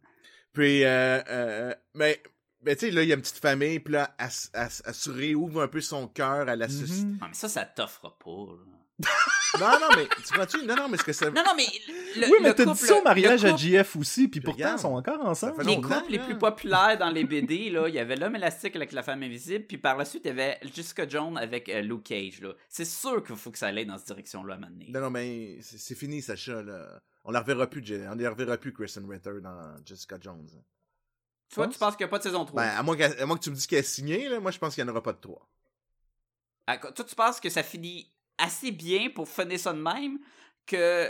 Puis, euh, euh, mais, mais tu sais, là, il y a une petite famille, puis là, elle, elle se réouvre un peu son cœur à la. Non, mais ça, ça t'offre pas, là. Non, non, mais, tu vois-tu? Non, non, mais ce que ça. Non, non, mais. Le, Oui, mais t'as dit ça au mariage à JF aussi, puis pourtant, regarde, ils sont encore ensemble. Les couples les là. plus populaires dans les BD, là, il y avait l'homme élastique avec la femme invisible, puis par la suite, il y avait Jessica Jones avec euh, Luke Cage, là. C'est sûr qu'il faut que ça aille dans cette direction-là, à un moment donné. Non, non, mais c'est fini, Sacha, là. On la reverra plus, on la reverra plus, Kristen Ritter dans Jessica Jones. Toi, tu penses qu'il n'y a pas de saison 3? Ben, à moins, qu'elle- à moins que tu me dises qu'elle est signée, là, moi, je pense qu'il n'y en aura pas de 3. Ah, Toi, tu penses que ça finit assez bien pour finir ça de même que.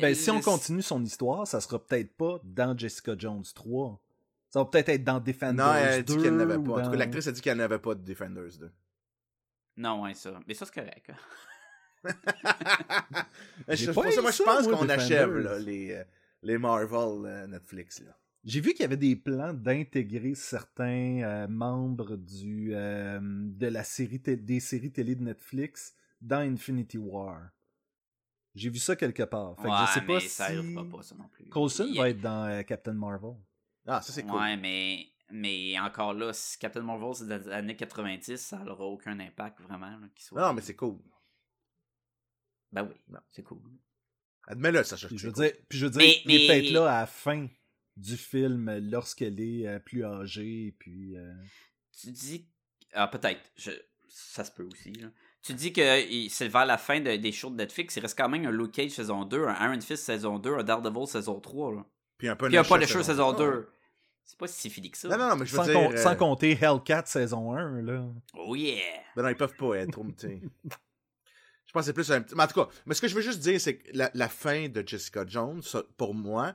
Ben, si on continue son histoire, ça sera peut-être pas dans Jessica Jones 3. Ça va peut-être être dans Defenders Non, elle dit 2 qu'elle n'avait ou pas. En tout dans- cas, l'actrice a dit qu'elle n'avait pas de Defenders 2. Non, ouais, ça. Mais ça, c'est correct. J'ai je- pour ça, moi, je pense qu'on achève là, les, euh, les Marvel euh, Netflix. Là. J'ai vu qu'il y avait des plans d'intégrer certains euh, membres du, euh, de la série des séries télé de Netflix dans Infinity War. J'ai vu ça quelque part. Fait que ouais, je sais pas mais si ça pas, ça non plus. Coulson Il- va être dans euh, Captain Marvel. Ah, ça, c'est cool. Ouais, mais, mais encore là, si Captain Marvel c'est des années 90, ça n'aura aucun impact vraiment. là, qu'il soit... Non, mais c'est cool. Ben oui, c'est cool. Admets-le, Sacha. Je veux c'est cool. dire, puis je veux dire Mais- il est mais- peut-être là à la fin du film lorsqu'elle est euh, plus âgée. Puis, euh, Tu dis. Ah, peut-être. Je... Ça se peut aussi. Là. Tu dis que c'est vers la fin de- des shows de Netflix. Il reste quand même un Luke Cage saison 2, un Iron Fist saison 2, un Daredevil saison 3. Là. Puis un Puis il n'y a pas de Punisher show saison Ah, 2. C'est pas si fini que ça. Non, non, non, mais je veux sans, dire. com- euh, sans compter Hellcat saison 1. Là. Oh yeah! Ben non, ils peuvent pas être trop. Je pense que c'est plus un petit. Mais en tout cas, mais ce que je veux juste dire, c'est que la, la fin de Jessica Jones, ça, pour moi,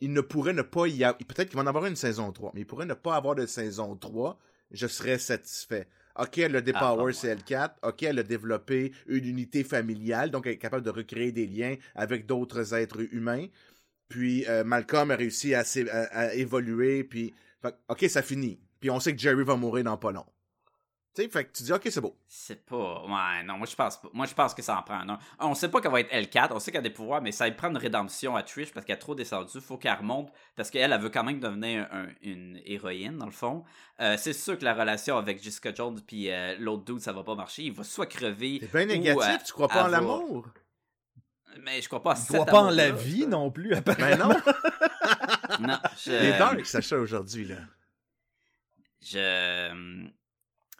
il ne pourrait ne pas y avoir. Peut-être qu'il va en avoir une saison 3, mais il pourrait ne pas avoir de saison 3. Je serais satisfait. Ok, elle a des Ah, powers, bon, c'est L4. Ok, elle a développé une unité familiale, donc elle est capable de recréer des liens avec d'autres êtres humains. Puis euh, Malcolm a réussi à, s'é- à- à évoluer, puis. fait ok, ça finit. Puis on sait que Jerry va mourir dans pas long. Tu sais, fait que tu dis, ok, c'est beau. C'est pas. Ouais, non, moi je pense pas. Moi je pense que ça en prend un. On sait pas qu'elle va être L4, on sait qu'elle a des pouvoirs, mais ça va prendre une rédemption à Trish parce qu'elle a trop descendu. Faut qu'elle remonte parce qu'elle, elle veut quand même devenir un- une héroïne, dans le fond. Euh, c'est sûr que la relation avec Jessica Jones puis euh, l'autre dude, ça va pas marcher. Il va soit crever. T'es bien ou, négatif, euh, tu crois pas en l'amour? Mais je crois pas à cet croit pas en la vie ça. non plus, Ben apparemment. non, Non, je. les dark, Sacha, aujourd'hui, là. Je.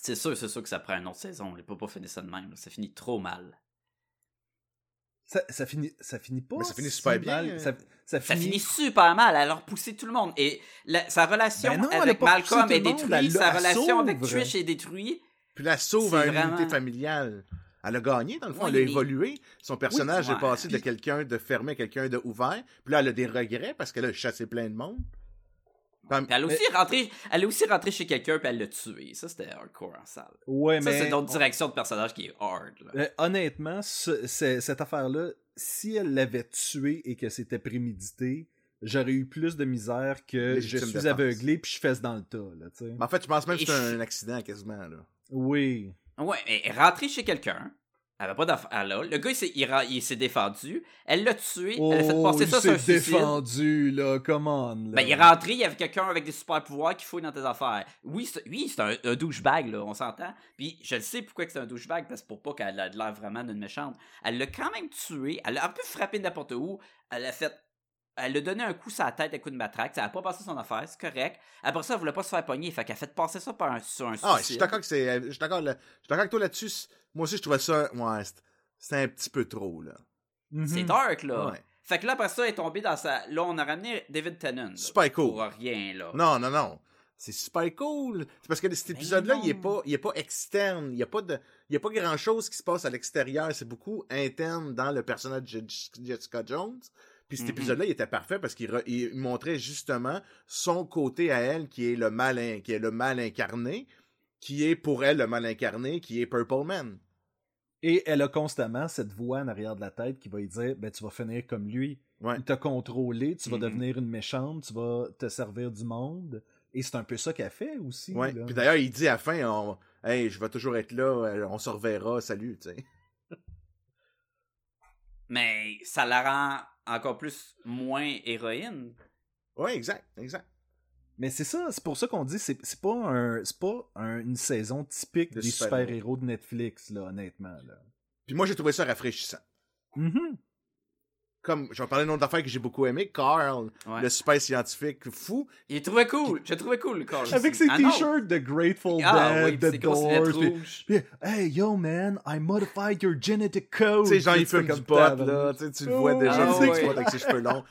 C'est sûr, c'est sûr que ça prend une autre saison. On peut pas finir ça de même. là. Ça finit trop mal. Ça, ça, finit, ça finit pas. Mais ça finit si super bien, mal. Ça, finit super mal. Elle a repoussé tout le monde. Et la- sa relation Ben non, avec Malcolm est détruite. elle Sa l'a- elle relation avec. Trish est détruite. Puis là, elle sauve C'est une vraiment- unité familiale. Elle a gagné, dans le fond. Oui, elle a mais- évolué. Son personnage Oui, est passé de quelqu'un de fermé à quelqu'un de ouvert. Puis là, elle a des regrets parce qu'elle a chassé plein de monde. Elle, a aussi rentré, elle est aussi rentrée chez quelqu'un puis elle l'a tué. Ça, c'était hardcore en salle. Ouais, Ça, mais c'est d'autres direction de personnage qui est hard. là. Euh, honnêtement, ce- ce- cette affaire-là, si elle l'avait tué et que c'était prémédité, j'aurais eu plus de misère que Légitime je suis défense. aveuglé puis je fesse dans le tas, là. Mais en fait, je pense même que c'est je- un accident quasiment. Là. Oui. Ouais, mais elle est rentrée chez quelqu'un. Elle avait pas d'affaire là. Le gars, il s'est, défendu. Elle l'a tué. elle a fait Oh, passer ça sur un suicide. défendu, là, come on, là. Ben, il est rentré, il y avait quelqu'un avec des super pouvoirs qui fouille dans tes affaires. Oui, c'est, oui, c'est un, un douchebag, là, on s'entend. Puis je le sais pourquoi c'est un douchebag, parce que pour pas qu'elle ait l'air vraiment d'une méchante. Elle l'a quand même tué, elle l'a un peu frappé n'importe où, elle a fait. Elle a donné un coup sur la tête, un coup de matraque, ça a pas passé son affaire, c'est correct. Après ça, elle voulait pas se faire pogner, fait qu'elle a fait passer ça par un, sur un Ah, je suis suicide. d'accord que c'est. Je suis d'accord, là- je suis d'accord avec toi là-dessus. Moi aussi, je trouvais ça. Ouais, c'est- c'était un petit peu trop, là. Mhm. C'est dark, là. Ouais. Fait que là, après ça, elle est tombée dans sa. Là, on a ramené David Tennant. là, Super cool. Pour rien, là. Non, non, non. C'est super cool. C'est parce que cet épisode-là, non. il est pas, il est pas externe. Il y a pas de, il y a pas grand chose qui se passe à l'extérieur. C'est beaucoup interne dans le personnage de Jessica Jones. Puis cet Mhm. épisode-là, il était parfait parce qu'il il montrait justement son côté à elle, qui est le mal, in- qui est le mal incarné, qui est pour elle le mal incarné, qui est Purple Man. Et elle a constamment cette voix en arrière de la tête qui va lui dire ben tu vas finir comme lui. Ouais. Il t'a contrôlé, tu vas Mhm. devenir une méchante, tu vas te servir du monde. Et c'est un peu ça qu'elle fait aussi. Ouais. là. Puis d'ailleurs, il dit à la fin, on- hey, je vais toujours être là, euh, on se reverra, salut, tu sais. Mais ça la rend encore plus moins héroïne. Ouais, exact, exact. Mais c'est ça, c'est pour ça qu'on dit c'est c'est pas un c'est pas un- une saison typique De des super-héros. de Netflix là honnêtement là. Puis moi, j'ai trouvé ça rafraîchissant. Mhm. Comme je vais parler d'une autre affaire que j'ai beaucoup aimé, Carl, Ouais. le super scientifique fou. Il trouvait cool. J'ai trouvé cool, Carl. Avec ses Ah t-shirts de Grateful Ah oui, Dead, pis The Doors. puis- puis, hey yo man, I modified your genetic code. Tu sais, genre, il fume comme du pot, là, tu sais, tu le vois Oh, déjà, ah tu vois avec ses cheveux longs.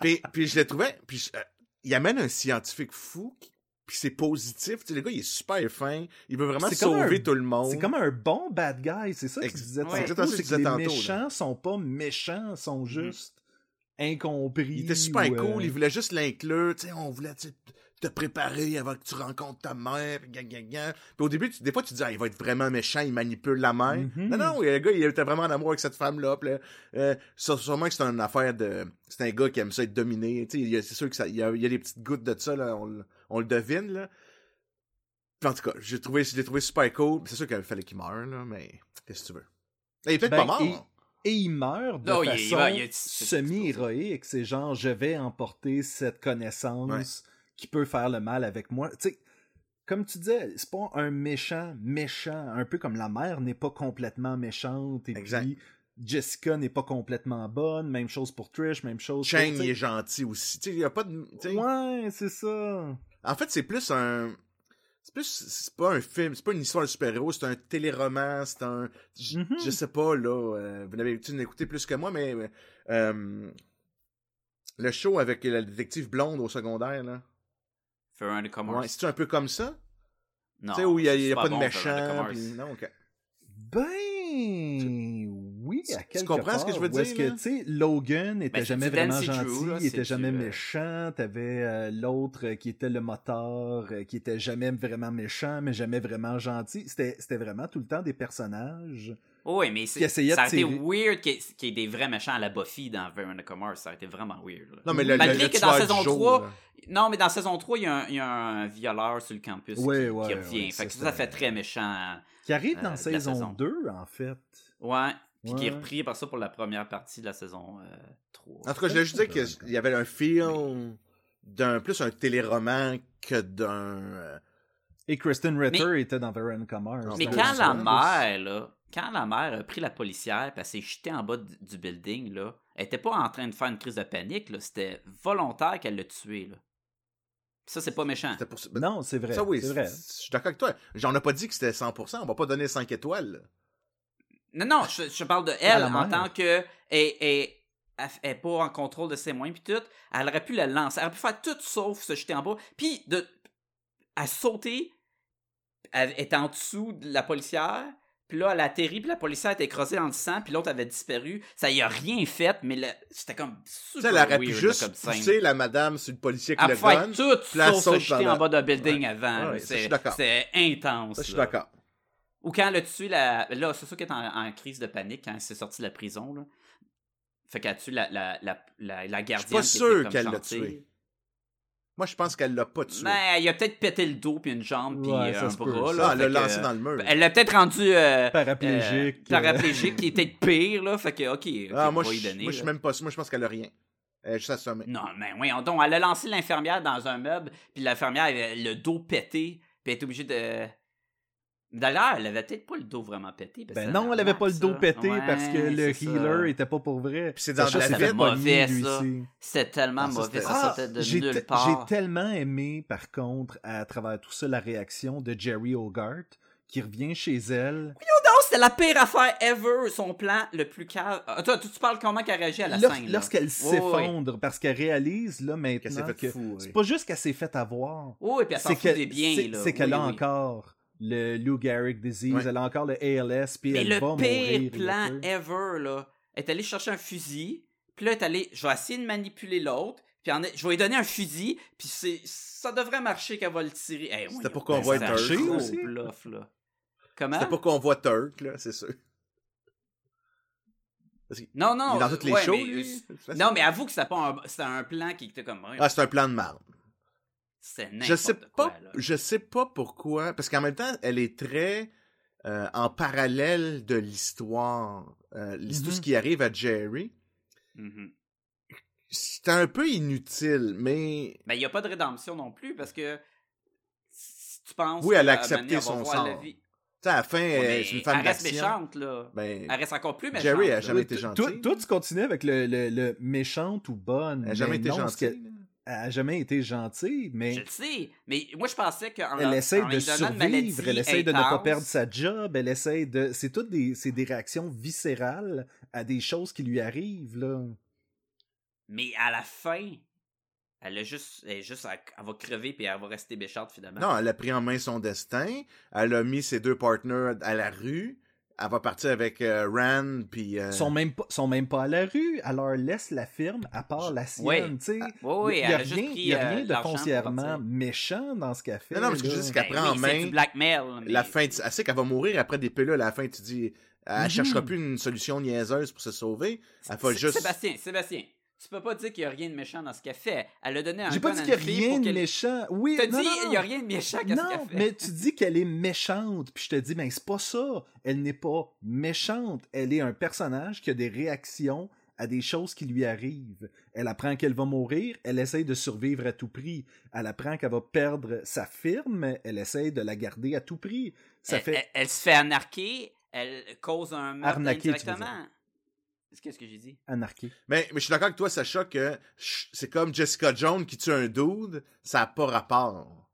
puis, puis je l'ai trouvé, puis je- euh, il amène un scientifique fou, qui- puis c'est positif, tu sais, le gars, il est super fin, il veut vraiment sauver un- tout le monde. C'est comme un bon bad guy, c'est ça que Ex- tu disais ouais, tantôt, que que les tantôt, là. méchants sont pas méchants, sont juste incompris. Il était super ou, euh, cool, il voulait juste l'inclure, tu sais, on voulait te préparer avant que tu rencontres ta mère, gang, gang, gang. Puis au début, tu- des fois, tu te dis, ah, il va être vraiment méchant, il manipule la mère. Mhm. Non, non, le gars, il était vraiment en amour avec cette femme-là. Euh, sû- sûrement que c'est une affaire de... C'est un gars qui aime ça être dominé. Tu sais, c'est sûr que ça, il y a, il y a des petites gouttes de ça, là, on, on le devine, là. Puis en tout cas, j'ai trouvé, je l'ai trouvé super cool. C'est sûr qu'il fallait qu'il meure, là, mais qu'est-ce que tu veux? Il est peut-être Ben, pas mort. et- Et il meurt de Non, il- il façon semi-héroïque. C'est genre, je vais emporter cette connaissance qui peut faire le mal avec moi. Tu sais, comme tu disais, c'est pas un méchant méchant. Un peu comme la mère n'est pas complètement méchante. Et Exact. puis, Jessica n'est pas complètement bonne. Même chose pour Trish, même chose pour... il est gentil aussi. Tu sais, il y a pas de... tu sais, Ouais, c'est ça. En fait, c'est plus un. C'est plus. C'est pas un film, c'est pas une histoire de super-héros, c'est un téléroman, c'est un. Je, Mhm. je sais pas, là. euh, vous l'avez l'habitude d'écouter plus que moi, mais. euh, le show avec la détective blonde au secondaire, là. Ouais, c'est un peu comme ça? Non, tu sais, où il y a, y pas de bon, méchant. Veronica puis- Commerce. Non, ok. Ben Tu- comprends ce que je veux où est-ce dire, que tu sais Logan était Ben, jamais vraiment gentil, Drew, là, il était jamais du, euh, méchant, t'avais euh, l'autre euh, qui était le moteur euh, qui était jamais vraiment méchant mais jamais vraiment gentil, c'était vraiment tout le temps des personnages. Oui, mais ça a été weird qu'il y ait- des vrais méchants à la Buffy dans Veronica Mars. Ça a été vraiment weird. là. Non, mais le, Malgré le, que dans saison jour, 3, là. Non, mais dans saison 3, il y a un, il y a un violeur sur le campus qui, ouais, qui revient. ouais, fait que ça, fait très méchant. Qui arrive Euh, dans saison, saison. 2 en fait. Ouais. Puis qui est repris par ça pour la première partie de la saison euh, 3. En tout cas, je voulais juste dire qu'il y avait un feel d'un plus un téléroman que d'un. euh, Et Kristen Ritter était dans Veronica Mars. Mais quand la mère, là, quand la mère a pris la policière et elle s'est jetée en bas du, du building, là, elle était pas en train de faire une crise de panique, là, c'était volontaire qu'elle l'a tué. Là. Ça, c'est pas méchant. C'était pour ça. Non, c'est vrai. ça, oui, c'est vrai. Je suis d'accord avec toi. J'en ai pas dit que c'était 100%. On va pas donner 5 étoiles. là. Non, non, je, je parle de À elle en mère. tant que. Elle, elle, elle, elle est pas en contrôle de ses moyens, puis tout. Elle aurait pu la lancer. Elle aurait pu faire tout sauf se jeter en bas. Puis, de. Elle sauter. Elle était en dessous de la policière. Puis là, elle a atterri, puis la policière était écrasée dans le sang, puis l'autre avait disparu. Ça y a rien fait, mais le- c'était comme super elle aurait pu juste là, comme scène. pousser la madame sur le policier qui Elle le faire gun. tout sauf se jeter en la- bas d'un building Ouais. avant. Ouais, C'est d'accord. c'est intense. Ça, je suis d'accord. Ou quand elle a tué la. Là, c'est sûr qu'elle est en, en crise de panique quand elle s'est sortie de la prison. Là. Fait qu'elle a tué la, la, la, la, la gardienne. pas qui sûr était comme qu'elle l'a tué. Moi, je pense qu'elle l'a pas tué. Mais il a peut-être pété le dos, puis une jambe, puis Ouais, euh, ça un se peut, bras. Là, Ah, elle l'a lancé dans le mur. Elle l'a peut-être rendu. euh, Paraplégique. euh, paraplégique, qui était pire, là. Fait que, ok. ah, moi, je, donner, moi, je suis même pas sûr. Moi, je pense qu'elle a rien. Elle est juste assommée. Non, mais voyons donc. Elle a lancé l'infirmière dans un meuble, puis l'infirmière avait le dos pété, puis elle était obligée de. D'ailleurs, elle avait peut-être pas le dos vraiment pété. parce Ben non, elle avait pas le dos ça. pété Ouais, parce que le c'est ça. healer était pas pour vrai. Puis c'est dans la fait mauvais, lui ça. C'était tellement mauvais, c'était- ça Ah, sortait de j'ai nulle te- part. j'ai tellement aimé, par contre, à travers tout ça, la réaction de Jerry Hogarth qui revient chez elle. Non, c'était la pire affaire ever, son plan le plus calme. Ah, toi, tu tu parles comment qu'elle réagit à la Lors- scène. là? Lorsqu'elle Oui, oui, s'effondre, parce qu'elle réalise là maintenant fait que c'est pas juste qu'elle s'est fait avoir. Oui, puis elle s'en des biens. c'est- là. c'est qu'elle Oui, a oui. encore le Lou Gehrig disease, Ouais. elle a encore le ALS, puis Mais elle le va pire mourir. plan sais. ever, là, elle est allée chercher un fusil, puis là, elle est allée, je vais essayer de manipuler l'autre, puis en- je vais lui donner un fusil, puis c'est, ça devrait marcher qu'elle va le tirer. Hey, C'était pour qu'on voit aussi. bluff, là. Comment? C'était pour qu'on voit Turk, là, c'est sûr. Non, non. il est dans toutes les ouais, shows, mais- lui. Non, mais avoue que c'était pas un, un plan qui était comme. Ah, c'est un plan de marde. Je sais pas, là. je sais pas pourquoi, parce qu'en même temps, elle est très euh, en parallèle de l'histoire, euh, tout ce qui arrive à Jerry. Mhm. C'est un peu inutile, mais Mais il n'y a pas de rédemption non plus parce que si tu penses. Oui, elle a accepté son voir la sort. vie- tu sais, à la fin, Ouais, elle- c'est une femme elle reste méchante, là. Ben, Elle reste encore plus méchante. Jerry a là. jamais été Toi- gentille. Toi, tu continues avec le, le, le méchante ou bonne. elle a jamais mais été non, gentille. Elle a jamais été gentille, mais Je le sais, mais moi je pensais qu'en elle essaie en de maladie survivre, elle essaie de ne pas perdre sa job, elle essaie de... C'est toutes des, c'est des réactions viscérales à des choses qui lui arrivent, là. Mais à la fin, elle a juste, elle, est juste elle, elle va crever puis elle va rester méchante finalement. Non, elle a pris en main son destin. Elle a mis ses deux partenaires à la rue. Elle va partir avec euh, Rand, puis... euh, Ils sont même, pas, sont même pas à la rue, leur laisse la firme à part la sienne, tu sais. Oui, oui, il y elle a rien, pris il y a euh, rien de foncièrement méchant dans ce qu'elle fait. Non, non, mais ce que je dis, c'est qu'elle Ben prend oui, en c'est main du blackmail. mais- la fin. Elle sait qu'elle va mourir après des pilules à la fin. Tu dis, elle Mhm. cherchera plus une solution niaiseuse pour se sauver. Elle va juste... Sébastien, Sébastien, tu peux pas dire qu'il y a rien de méchant dans ce qu'elle fait. Elle a donné un J'ai pas dit qu'il y a rien de méchant. Oui, T'as non, dit il y a rien de méchant qu'à ce Non, qu'elle fait. mais tu dis qu'elle est méchante, puis je te dis, ben c'est pas ça. Elle n'est pas méchante. Elle est un personnage qui a des réactions à des choses qui lui arrivent. Elle apprend qu'elle va mourir, elle essaye de survivre à tout prix. Elle apprend qu'elle va perdre sa firme, elle essaye de la garder à tout prix. Ça elle, fait... elle- elle se fait anarquer, elle cause un meurtre indirectement. Qu'est-ce que j'ai dit? anarchie. Mais, mais je suis d'accord avec toi, Sacha, que c'est comme Jessica Jones qui tue un dude, ça n'a pas rapport.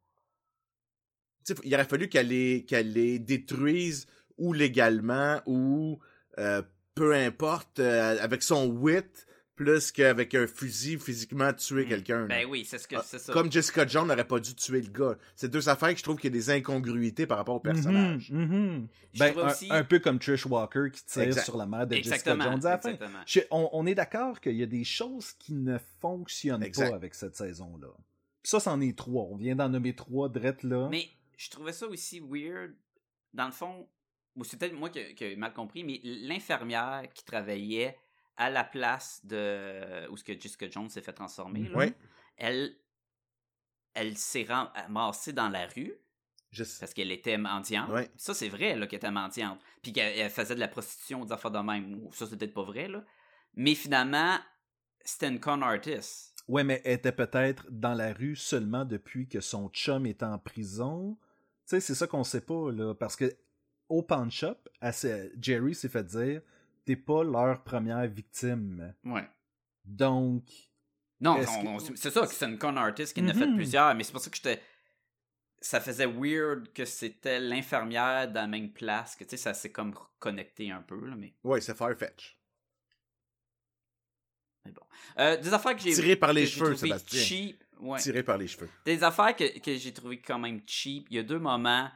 Il aurait fallu qu'elle les, qu'elle les détruise ou légalement ou euh, peu importe, euh, avec son wit, plus qu'avec un fusil physiquement tuer Hmm. quelqu'un. là. Ben oui, c'est ce que Ah, c'est ça. Comme Jessica Jones n'aurait pas dû tuer le gars. C'est deux affaires que je trouve qu'il y a des incongruités par rapport au personnage. Mhm, mhm. Je Ben, un, aussi- un peu comme Trish Walker qui tire Exact. sur la mère de Jessica Exactement. Jones à la fin. exactement. Je- on, on est d'accord qu'il y a des choses qui ne fonctionnent Exact. pas avec cette saison-là. Ça, c'en est trois. On vient d'en nommer trois, drette là. Mais je trouvais ça aussi weird. Dans le fond, c'est peut-être moi qui, qui ai mal compris, mais l'infirmière qui travaillait à la place de où ce que Jessica Jones s'est fait transformer, là, Oui. elle, elle s'est ramassée dans la rue Je sais. parce qu'elle était mendiante. Ouais. Ça, c'est vrai là, qu'elle était mendiante. Puis qu'elle elle faisait de la prostitution, des affaires de même. Ça, c'est peut-être pas vrai. Là. Mais finalement, c'était une con artist. Ouais, mais elle était peut-être dans la rue seulement depuis que son chum est en prison. Tu sais, c'est ça qu'on sait pas, là. Parce que au pawn shop, Jerry s'est fait dire T'es pas leur première victime. Ouais. Donc. Non, que- c'est ça, que c'est une con artist qui en a fait Mhm. plusieurs, mais c'est pour ça que j'étais. ça faisait weird que c'était l'infirmière dans la même place, que tu sais, ça s'est comme connecté un peu, là, mais, Ouais, c'est Farfetch. mais bon. Euh, des affaires que j'ai Tiré par les cheveux, trouvées Sébastien. cheap, ouais. Tiré par les cheveux. Des affaires que, que j'ai trouvé quand même cheap. Il y a deux moments.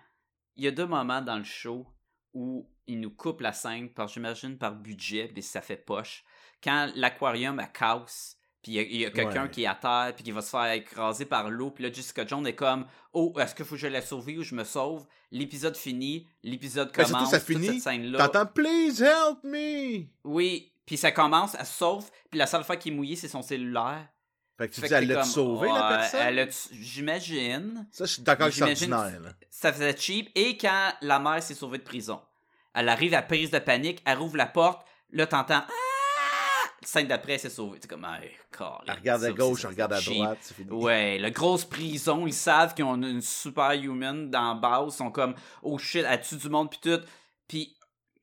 Il y a deux moments dans le show où ils nous coupent la scène, par j'imagine par budget, puis ça fait poche. Quand l'aquarium a casse, puis il y a, il quelqu'un Ouais. qui est à terre, puis qui va se faire écraser par l'eau, puis là Jessica Jones est comme Oh, est-ce qu'il faut que je la sauve ou je me sauve L'épisode finit, l'épisode Ben, commence. surtout, ça toute finit, cette scène-là. T'entends Please help me! Oui, puis ça commence, elle se sauve, puis la seule fois qu'il est mouillé, c'est son cellulaire. Fait que tu Fait dis, que elle l'a sauvé, la personne? elle J'imagine. Ça, je suis d'accord que ordinaire, là. ça faisait cheap. Et quand la mère s'est sauvée de prison, elle arrive à prise de panique, elle rouvre la porte, là t'entends Ah! Scène d'après, elle s'est sauvée. C'est comme, hey, câlin, Elle regarde à gauche, c'est- elle regarde à c'est droite, c'est fini. Ouais, la grosse prison, ils savent qu'ils ont une superhuman dans la base, ils sont comme, oh shit, elle tue du monde pis tout. Puis,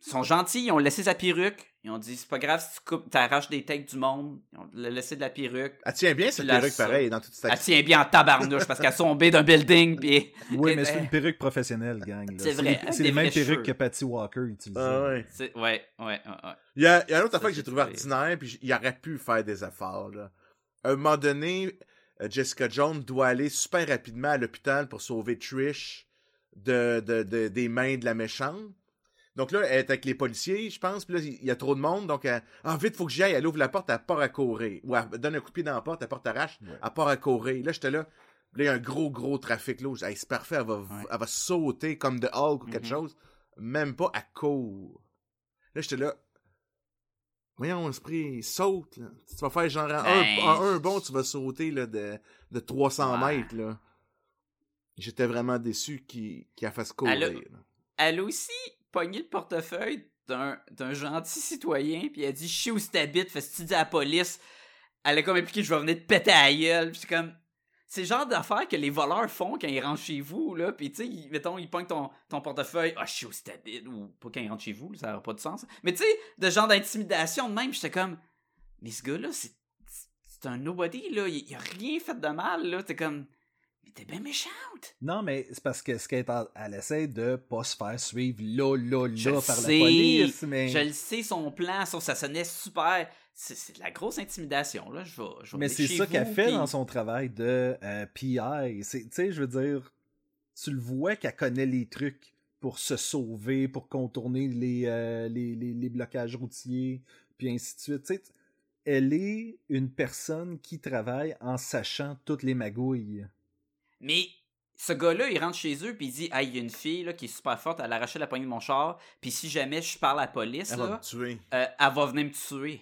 ils sont gentils, ils ont laissé sa perruque. Ils ont dit, c'est pas grave si tu coupes, t'arraches des têtes du monde. Ils ont laissé de la perruque. Elle tient bien cette La perruque pareil dans toute sa Elle tient bien en tabarnouche parce qu'elle est tombée d'un building pis... Oui, mais c'est une perruque professionnelle, gang. là. C'est vrai, C'est les mêmes perruques que Patty Walker utilisait. Ah ouais. c'est- Ouais, ouais, ouais, ouais. Il y a, il y a une autre affaire que j'ai trouvé ordinaire, puis il aurait pu faire des efforts. Là. À un moment donné, euh, Jessica Jones doit aller super rapidement à l'hôpital pour sauver Trish de, de, de- des mains de la méchante. Donc là, elle est avec les policiers, je pense, puis là, il y a trop de monde, donc elle, ah, vite, faut que j'y aille, elle ouvre la porte, elle part à courir. Ou elle donne un coup de pied dans la porte, la porte arrache, Ouais. elle part à courir. Là, j'étais là, là, il y a un gros, gros trafic là. Hey, c'est parfait, elle va, Ouais. elle va sauter comme de Hulk ou quelque Mhm. chose. Même pas, à court. Là, j'étais là, Voyons, esprit, saute, là. Tu vas faire genre en, un, en un bon, tu vas sauter là, de, de 300 Ouais. mètres, là. J'étais vraiment déçu qu'il qu'il la fasse courir. Elle a-. Elle aussi pogné le portefeuille d'un gentil citoyen, puis elle a dit sais où t'habites, fais tu dis à la police. Elle a comme impliqué Je vais venir te péter à gueule. Puis c'est comme. C'est le genre d'affaires que les voleurs font quand ils rentrent chez vous, là. Puis tu sais, mettons, ils pognent ton, ton portefeuille. Ah, je sais où t'habites. Ou pas quand ils rentrent chez vous, ça n'a pas de sens. Mais tu sais, de genre d'intimidation de même, j'étais comme. Mais ce gars-là, c'est. C'est un nobody, là. Il, il a rien fait de mal, là. T'es comme. Mais t'es bien méchante. Non, mais c'est parce que en- elle essaie de pas se faire suivre là, là, là par sais. la police. Mais, Je le sais, son plan, sauf ça sonnait super. C'est de la grosse intimidation, là. Je vais, je vais mais c'est ça qu'elle fait dans son travail de euh, PI. Tu sais, je veux dire, tu le vois qu'elle connaît les trucs pour se sauver, pour contourner les, euh, les, les, les blocages routiers, puis ainsi de suite. Elle est une personne qui travaille en sachant toutes les magouilles. Mais ce gars-là, il rentre chez eux, puis il dit Hey, il y a une fille là, qui est super forte, elle a arraché la poignée de mon char, puis si jamais je parle à la police, Elle va là, me tuer. euh, elle va venir me tuer.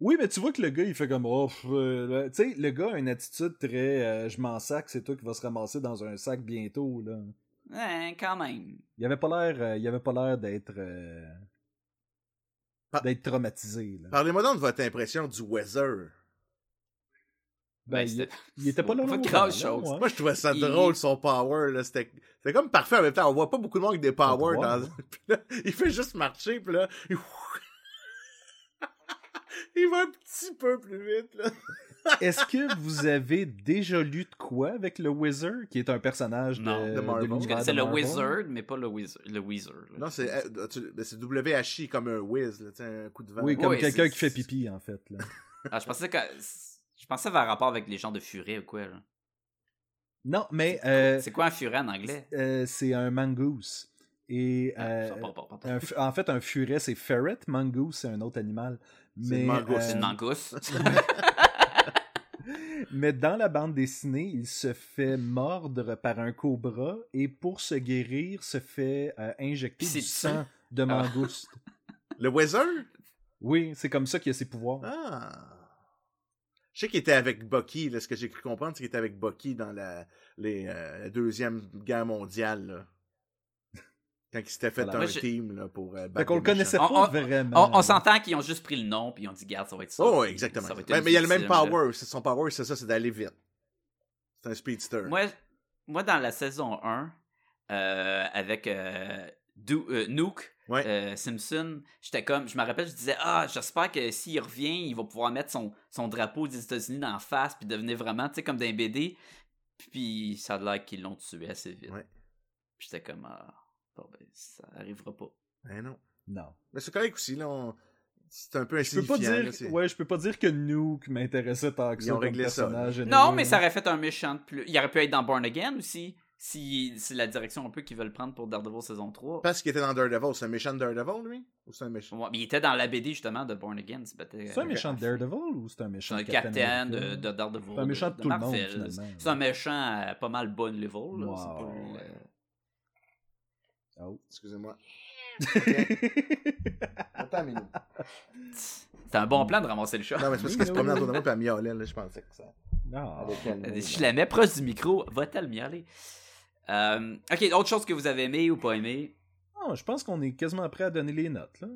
Oui, mais tu vois que le gars, il fait comme oh, euh, tu sais, le gars a une attitude très euh, je m'en sac, c'est toi qui vas se ramasser dans un sac bientôt là. Hein, quand même. Il avait pas l'air, euh, il avait pas l'air d'être euh, Ah. d'être traumatisé. Parlez-moi donc de votre impression du weather. Ben, il, était pas là Pas grand là, chose. Moi, je trouvais ça Il- drôle, son power. là. C'était c'était comme parfait en même temps. On voit pas beaucoup de monde avec des powers. droit, dans... ouais. Puis là, il fait juste marcher, puis là... Il... il va un petit peu plus vite. Là. Est-ce que vous avez déjà lu de quoi avec le Wizard, qui est un personnage Non, de, de Marvel. l'univers Je connaissais de le? Wizard, mais pas le Wizard. Le Wizard là. Non, c'est c'est WHI comme un whiz, là, un coup de vent. Oui, comme quelqu'un qui fait pipi en fait. Là. Ah, je pensais que. Je pensais avoir rapport avec les gens de furet ou quoi, là. Non, mais euh, C'est quoi un furet en anglais? euh, c'est un mongoose. Et Ah, euh, ça pas, pas. un en fait, un furet, c'est ferret. Mongoose, c'est un autre animal. C'est Mais, euh, C'est une mangouste. Mais dans la bande dessinée, il se fait mordre par un cobra et pour se guérir, se fait euh, injecter du sang de mangouste. Le weather? Oui, c'est comme ça qu'il a ses pouvoirs. Ah. Je sais qu'il était avec Bucky. Là, ce que j'ai cru comprendre, c'est qu'il était avec Bucky dans la, les, euh, la deuxième guerre mondiale. Là. Quand il s'était fait Voilà. un team là, pour euh, Fait battre qu'on le connaissait On- pas on- vraiment. On, on s'entend qu'ils ont juste pris le nom puis ils ont dit garde ça va être ça. Oh, exactement. ça va être Ouais, une mais il y a le même power. C'est son power, c'est ça, c'est d'aller vite. C'est un speedster. Moi, moi dans la saison 1 euh, avec euh, Du- euh, Nuke Ouais. euh, Simpson, j'étais comme je me rappelle je disais ah, j'espère que s'il revient, il va pouvoir mettre son, son drapeau des États-Unis dans la face puis devenir vraiment tu sais comme d'un BD. Puis ça a l'air qu'ils l'ont tué assez vite. Ouais. Puis j'étais comme, ah, bon, ben, ça arrivera pas. Ben non. Non. Mais c'est correct aussi, là. on- C'est un peu Je peux pas insignifiant. dire, là, ouais, je peux pas dire que Nuke m'intéressait tant que Ils ça ont réglé ça, personnage. Non, mais ça aurait fait un méchant de plus. Il aurait pu être dans Born Again aussi. Si c'est la direction un peu qu'ils veulent prendre pour Daredevil saison 3. Parce qu'il était dans Daredevil. C'est un méchant de Daredevil, lui? Ou c'est un méchant? Ouais, mais il était dans la BD justement de Born Again. C'est peut-être- C'est un méchant de Daredevil ou c'est un C'est méchant un de Captain capitaine de, de Daredevil. C'est un méchant de tout le monde. C'est un méchant à pas mal bon level. Là. Wow, pas euh, Oh. Excusez-moi. Attends, Minou. C'est un bon plan de ramasser le chat. Non, mais c'est parce que c'est promené autour de moi, puis elle miaulait, là. Je pensais que ça. Elle. Si je la mets proche du micro, va-t-elle miauler? Euh, ok, autre chose que vous avez aimé ou pas aimé? Ah, je pense qu'on est quasiment prêt à donner les notes. Là.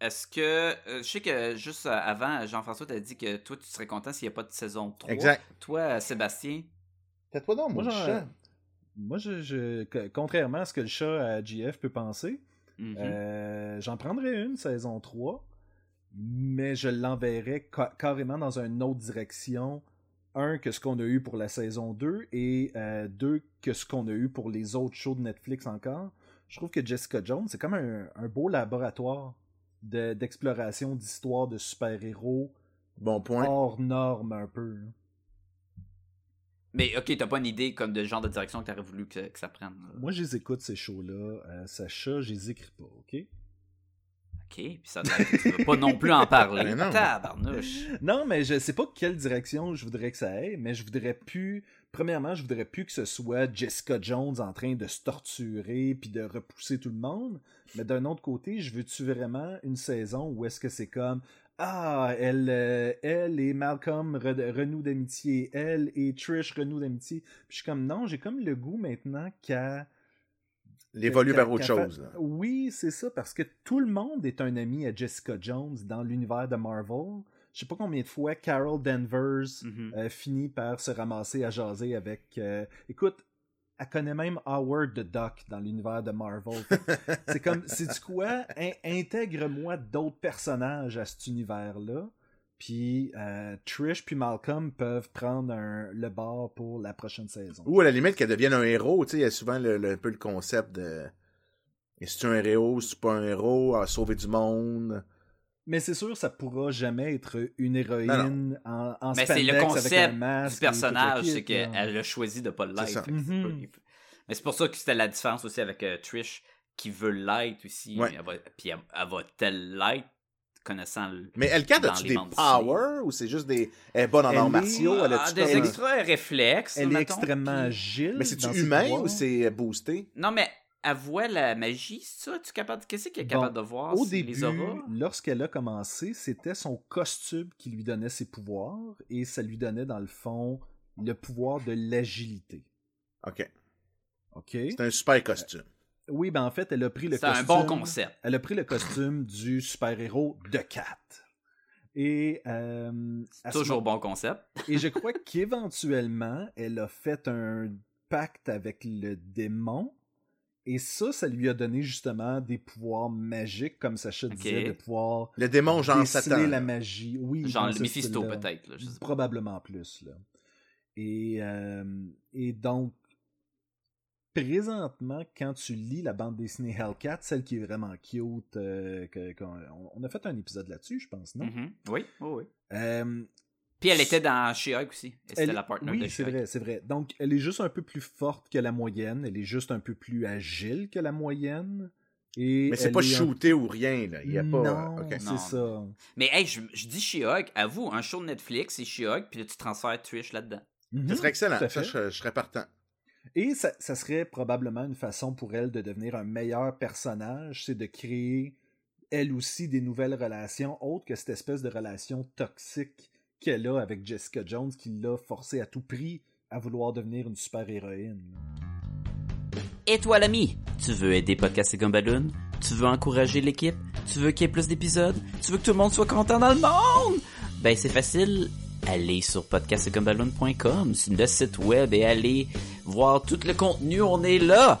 Est-ce que. euh, je sais que juste euh, avant, Jean-François t'a dit que toi, tu serais content s'il n'y a pas de saison 3. Exact. Toi, Sébastien? Fais-toi donc, Moi, mon j'en- chat. Moi, je, contrairement à ce que le chat à GF peut penser, Mhm. euh, j'en prendrais une, saison 3, mais je l'enverrais ca- carrément dans une autre direction. Un, que ce qu'on a eu pour la saison 2, et euh, deux, que ce qu'on a eu pour les autres shows de Netflix encore. Je trouve que Jessica Jones, c'est comme un, un beau laboratoire de- d'exploration d'histoires de super-héros Bon point. hors norme un peu. là. Mais ok, t'as pas une idée comme de genre de direction que t'aurais voulu que, que ça prenne. là? Moi, je les écoute, ces shows-là. Euh, Sacha, je les écris pas, OK? Ok, puis ça tu veux pas non plus en parler. Ben non. Tabarnouche. Non, mais je sais pas quelle direction je voudrais que ça aille, mais je voudrais plus. Premièrement, je voudrais plus que ce soit Jessica Jones en train de se torturer puis de repousser tout le monde. Mais d'un autre côté, je veux-tu vraiment une saison où est-ce que c'est comme Ah, elle, euh, elle et Malcolm re- renouent d'amitié, elle et Trish renouent d'amitié. Puis je suis comme non, j'ai comme le goût maintenant qu'à Qu'à- vers autre chose. là. Oui, c'est ça, parce que tout le monde est un ami à Jessica Jones dans l'univers de Marvel. Je sais pas combien de fois Carol Danvers Mhm. euh, finit par se ramasser à jaser avec. euh, Écoute, elle connaît même Howard the Duck dans l'univers de Marvel. C'est comme, c'est du quoi In- Intègre-moi d'autres personnages à cet univers-là. Puis euh, Trish puis Malcolm peuvent prendre un- le bord pour la prochaine saison. Ou à la limite qu'elle devienne un héros, tu sais, il y a souvent le, le- un peu le concept de. Est-ce que tu un héros, tu pas un héros, à sauver du monde? Mais c'est sûr, ça pourra jamais être une héroïne en, en Mais c'est le spandex avec un concept du personnage, c'est qu'elle a choisi de pas l'être. C'est c'est pas- Mais c'est pour ça que c'était la différence aussi avec euh, Trish qui veut l'être aussi. Ouais. mais Elle va... Puis elle, elle va-t-elle l'être connaissant le. Mais Elka, as-tu des powers ou c'est juste des. Elle est bonne en arts martiaux? Elle Ah, a-tu des extra réflexes. Elle est extrêmement agile. Mais c'est-tu humain ou c'est boosté? Non, mais elle voit la magie, c'est ça? Tu es capable... Qu'est-ce qu'elle est capable de voir? Au début, lorsqu'elle a commencé, c'était son costume qui lui donnait ses pouvoirs et ça lui donnait dans le fond le pouvoir de l'agilité. Ok. OK? C'est un super costume. Oui, ben en fait, elle a pris le C'est costume. un bon concept. Elle a pris le costume du super-héros de Cat. Et, euh, Toujours bon concept. Et je crois qu'éventuellement, elle a fait un pacte avec le démon. Et ça, ça lui a donné justement des pouvoirs magiques, comme Sacha disait, de pouvoir Le démon, genre Satan. la magie. Oui, Genre le Mephisto, peut-être. Probablement plus. Là. Et, euh, et donc, présentement, quand tu lis la bande dessinée Hellcat, celle qui est vraiment cute, euh, que- on, on a fait un épisode là-dessus, je pense, non? Mhm. Oui, oui, oui. Euh, Puis elle était dans She-Hulk aussi. Et C'était la partner oui, de c'est vrai, c'est vrai. Donc, elle est juste un peu plus forte que la moyenne. Elle est juste un peu plus agile que la moyenne. Et Mais c'est pas un- shooté ou rien, là. Il y a pas. Non, ok. c'est ça. Mais hey, je, je dis She-Hulk, avoue, un show de Netflix, c'est She-Hulk, puis là tu transfères Trish là-dedans. Mhm, Ça serait excellent. Ça, je serais partant. Et ça, serait probablement une façon pour elle de devenir un meilleur personnage, c'est de créer elle aussi des nouvelles relations autres que cette espèce de relation toxique qu'elle a avec Jessica Jones qui l'a forcée à tout prix à vouloir devenir une super-héroïne. Et toi l'ami, tu veux aider Podcast et Gumballoon? Tu veux encourager l'équipe? Tu veux qu'il y ait plus d'épisodes? Tu veux que tout le monde soit content dans le monde? Ben c'est facile, allez sur podcastgumballoon.com, c'est le site web et allez voir tout le contenu, on est là!